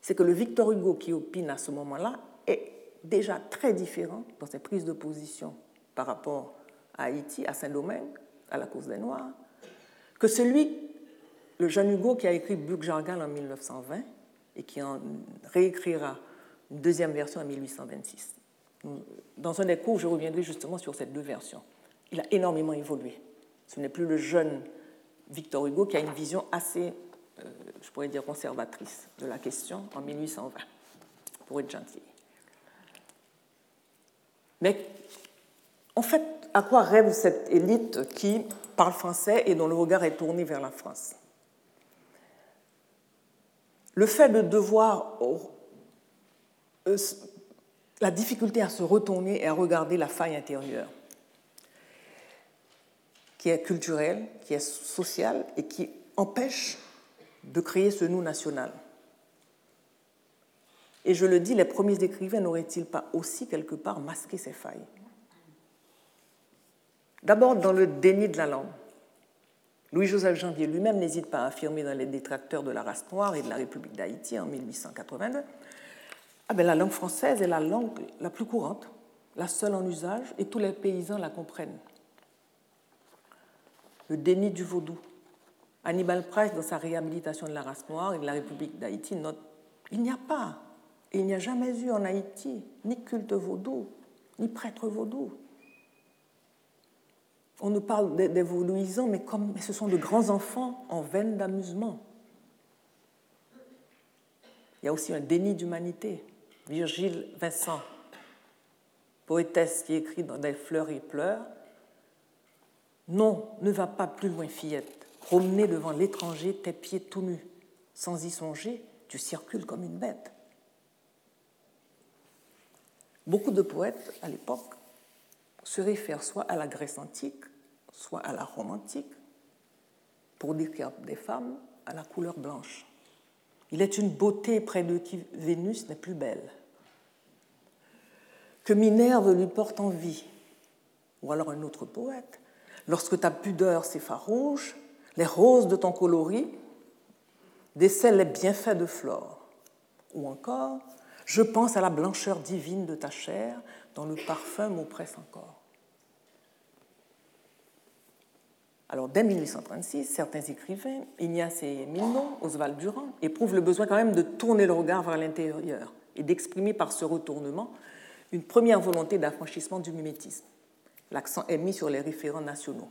c'est que le Victor Hugo qui opine à ce moment-là est déjà très différent dans ses prises de position par rapport à Haïti, à Saint-Domingue, à la cause des Noirs, que celui, le jeune Hugo qui a écrit Buck Jargal en 1920 et qui en réécrira une deuxième version en 1826. Dans un des cours, je reviendrai justement sur ces deux versions. Il a énormément évolué. Ce n'est plus le jeune Victor Hugo qui a une vision assez, euh, je pourrais dire, conservatrice de la question en 1820, pour être gentil. Mais en fait, à quoi rêve cette élite qui parle français et dont le regard est tourné vers la France? Le fait de devoir euh, la difficulté à se retourner et à regarder la faille intérieure, qui est culturelle, qui est sociale et qui empêche de créer ce nous national. Et je le dis, les premiers écrivains n'auraient-ils pas aussi quelque part masqué ces failles? D'abord dans le déni de la langue. Louis-Joseph Janvier lui-même n'hésite pas à affirmer dans les détracteurs de la race noire et de la République d'Haïti en 1882 ah ben, la langue française est la langue la plus courante, la seule en usage, et tous les paysans la comprennent. Le déni du vaudou. Hannibal Price, dans sa réhabilitation de la race noire et de la République d'Haïti, note Il n'y a pas, et il n'y a jamais eu en Haïti, ni culte vaudou, ni prêtre vaudou. On nous parle des, vaudouisants, mais comme mais ce sont de grands enfants en veine d'amusement. Il y a aussi un déni d'humanité. Virgile Vincent, poétesse qui écrit dans Des fleurs et pleurs Non, ne va pas plus loin, fillette. Promener devant l'étranger tes pieds tout nus. Sans y songer, tu circules comme une bête. Beaucoup de poètes à l'époque se réfèrent soit à la Grèce antique, soit à la Rome antique, pour décrire des femmes à la couleur blanche. Il est une beauté près de qui Vénus n'est plus belle. Que Minerve lui porte envie. Ou alors un autre poète. Lorsque ta pudeur s'effarouche, les roses de ton coloris décèlent les bienfaits de Flore. Ou encore, je pense à la blancheur divine de ta chair, dont le parfum m'oppresse encore. Alors, dès 1836, certains écrivains, Ignace et Milno, Oswald Durand, éprouvent le besoin quand même de tourner le regard vers l'intérieur et d'exprimer par ce retournement une première volonté d'affranchissement du mimétisme. L'accent est mis sur les référents nationaux.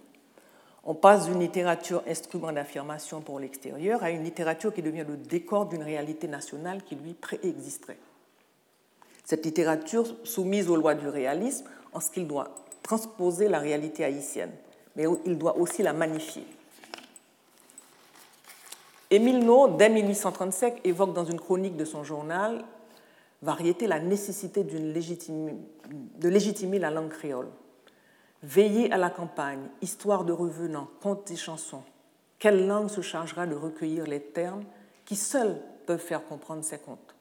On passe d'une littérature instrument d'affirmation pour l'extérieur à une littérature qui devient le décor d'une réalité nationale qui lui préexisterait. Cette littérature soumise aux lois du réalisme en ce qu'il doit transposer la réalité haïtienne mais il doit aussi la magnifier. Émile No, dès 1835, évoque dans une chronique de son journal Variété la nécessité de légitimer la langue créole. Veiller à la campagne, histoire de revenants, contes et chansons. Quelle langue se chargera de recueillir les termes qui seuls peuvent faire comprendre ces contes?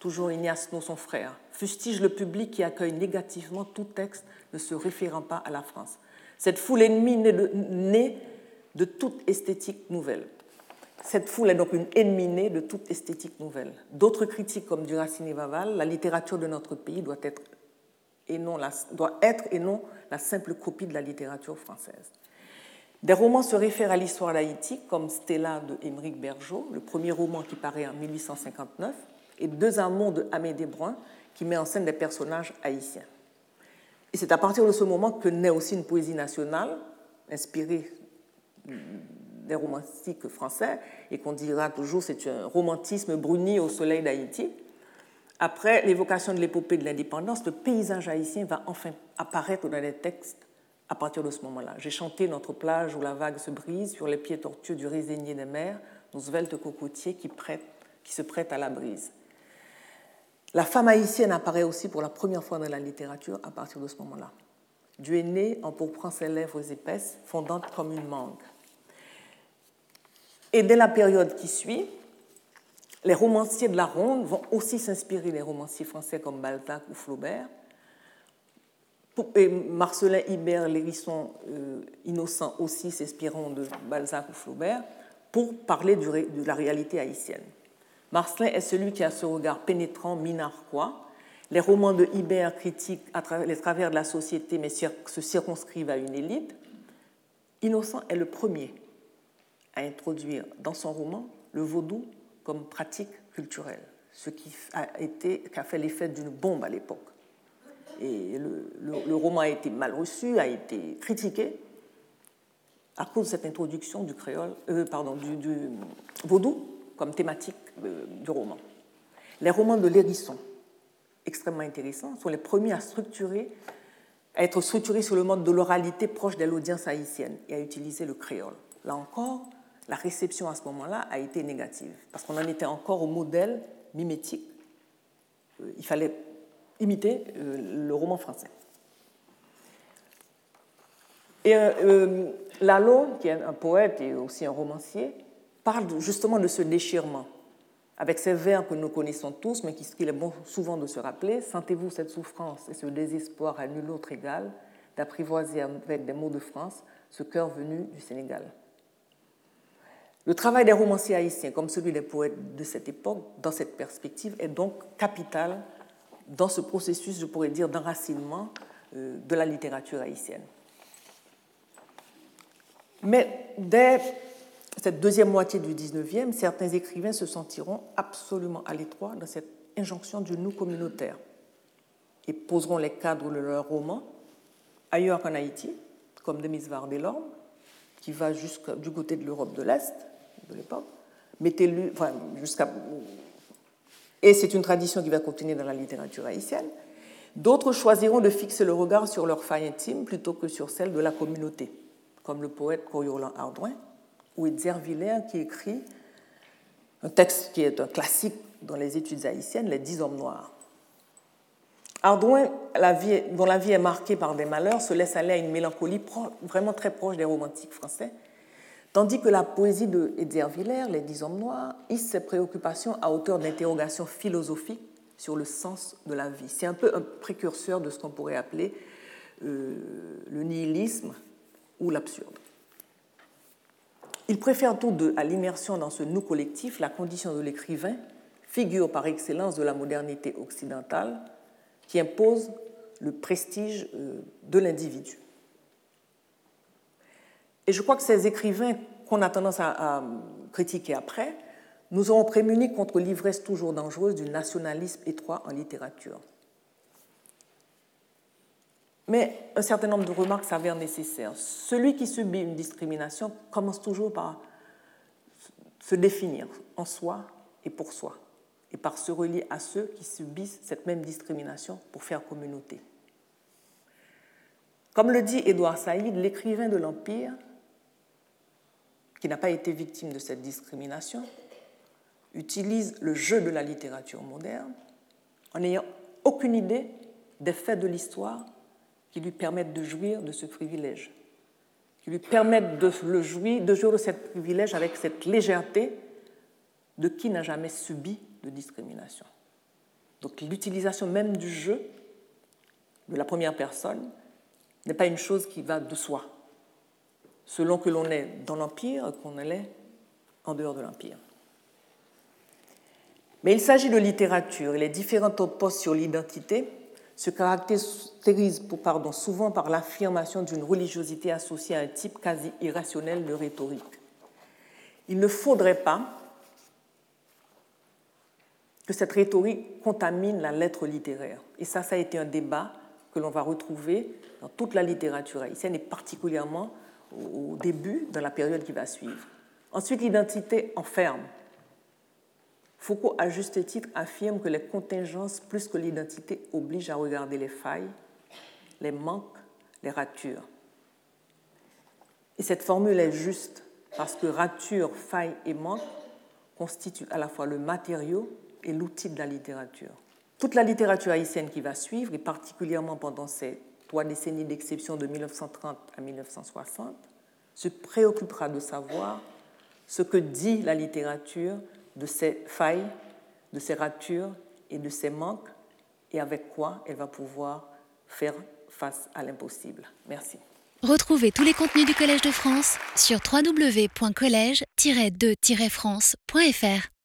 Toujours Ignace No, son frère, fustige le public qui accueille négativement tout texte ne se référant pas à la France. Cette foule ennemie née de, toute esthétique nouvelle. Cette foule est donc une ennemie née de toute esthétique nouvelle. D'autres critiques comme Duracine et Vaval, la littérature de notre pays doit être, et non la, doit être et non la simple copie de la littérature française. Des romans se réfèrent à l'histoire d'Haïti, comme Stella de Émeric Bergeau, le premier roman qui paraît en 1859, et Deux amours de Amédée Brun, qui met en scène des personnages haïtiens. Et c'est à partir de ce moment que naît aussi une poésie nationale, inspirée des romantiques français, et qu'on dira toujours c'est un romantisme bruni au soleil d'Haïti. Après l'évocation de l'épopée de l'indépendance, le paysage haïtien va enfin apparaître dans les textes à partir de ce moment-là. J'ai chanté notre plage où la vague se brise sur les pieds tortueux du résigné des mers, nos sveltes cocotiers qui prêtent se prête à la brise. La femme haïtienne apparaît aussi pour la première fois dans la littérature à partir de ce moment-là. Dieu est né en pourprant ses lèvres épaisses, fondantes comme une mangue. Et dès la période qui suit, les romanciers de la Ronde vont aussi s'inspirer des romanciers français comme Balzac ou Flaubert. Et Marcelin Hibert, Lérisson euh, Innocent aussi s'inspirant de Balzac ou Flaubert pour parler de la réalité haïtienne. Marcelin est celui qui a ce regard pénétrant, minarquois. Les romans de Hibert critiquent les travers de la société mais se circonscrivent à une élite. Innocent est le premier à introduire dans son roman le vaudou comme pratique culturelle, ce qui a, fait l'effet d'une bombe à l'époque. Et le, roman a été mal reçu, a été critiqué à cause de cette introduction du créole, euh, pardon, du, vaudou comme thématique euh, du roman. Les romans de l'hérisson, extrêmement intéressants, sont les premiers à être structurés sur le mode de l'oralité proche de l'audience haïtienne et à utiliser le créole. Là encore, la réception à ce moment-là a été négative, parce qu'on en était encore au modèle mimétique. Euh, il fallait imiter euh, le roman français. Et Lalo, qui est un poète et aussi un romancier, parle justement de ce déchirement, avec ces vers que nous connaissons tous, mais qu'il est bon souvent de se rappeler. Sentez-vous cette souffrance et ce désespoir à nul autre égal d'apprivoiser avec des mots de France ce cœur venu du Sénégal. Le travail des romanciers haïtiens, comme celui des poètes de cette époque, dans cette perspective, est donc capital dans ce processus, je pourrais dire, d'enracinement euh, de la littérature haïtienne. Mais dès cette deuxième moitié du XIXe, certains écrivains se sentiront absolument à l'étroit dans cette injonction du nous communautaire et poseront les cadres de leurs romans ailleurs qu'en Haïti, comme Demis Delorme, qui va jusqu'au côté de l'Europe de l'Est, de l'époque, mettez-le, enfin, jusqu'à. Et c'est une tradition qui va continuer dans la littérature haïtienne. D'autres choisiront de fixer le regard sur leur faille intime plutôt que sur celle de la communauté, comme le poète Coriolan Ardouin ou Edzer Villers qui écrit un texte qui est un classique dans les études haïtiennes, Les Dix Hommes Noirs. Ardouin, dont la vie est marquée par des malheurs, se laisse aller à une mélancolie vraiment très proche des romantiques français Tandis que la poésie de Villers, Les Dix Hommes Noirs, hisse ses préoccupations à hauteur d'interrogations philosophiques sur le sens de la vie. C'est un peu un précurseur de ce qu'on pourrait appeler euh, le nihilisme ou l'absurde. Il préfère tous deux à l'immersion dans ce nous collectif la condition de l'écrivain, figure par excellence de la modernité occidentale, qui impose le prestige euh, de l'individu. Et je crois que ces écrivains qu'on a tendance à, critiquer après nous auront prémunis contre l'ivresse toujours dangereuse du nationalisme étroit en littérature. Mais un certain nombre de remarques s'avèrent nécessaires. Celui qui subit une discrimination commence toujours par se définir en soi et pour soi, et par se relier à ceux qui subissent cette même discrimination pour faire communauté. Comme le dit Édouard Saïd, l'écrivain de l'Empire qui n'a pas été victime de cette discrimination, utilise le jeu de la littérature moderne en n'ayant aucune idée des faits de l'histoire qui lui permettent de jouir de ce privilège, qui lui permettent de, jouir, de jouir de ce privilège avec cette légèreté de qui n'a jamais subi de discrimination. Donc l'utilisation même du jeu de la première personne n'est pas une chose qui va de soi selon que l'on est dans l'Empire qu'on est en dehors de l'Empire. Mais il s'agit de littérature et les différents postes sur l'identité se caractérisent pardon, souvent par l'affirmation d'une religiosité associée à un type quasi irrationnel de rhétorique. Il ne faudrait pas que cette rhétorique contamine la lettre littéraire. Et ça, ça a été un débat que l'on va retrouver dans toute la littérature haïtienne et particulièrement au début, dans la période qui va suivre. Ensuite, l'identité enferme. Foucault, à juste titre, affirme que les contingences plus que l'identité obligent à regarder les failles, les manques, les ratures. Et cette formule est juste parce que rature, faille et manque constitue à la fois le matériau et l'outil de la littérature. Toute la littérature haïtienne qui va suivre, et particulièrement pendant ces trois décennies d'exception de 1930 à 1960, se préoccupera de savoir ce que dit la littérature de ses failles, de ses ratures et de ses manques, et avec quoi elle va pouvoir faire face à l'impossible. Merci. Retrouvez tous les contenus du Collège de France sur www.colège-2-france.fr.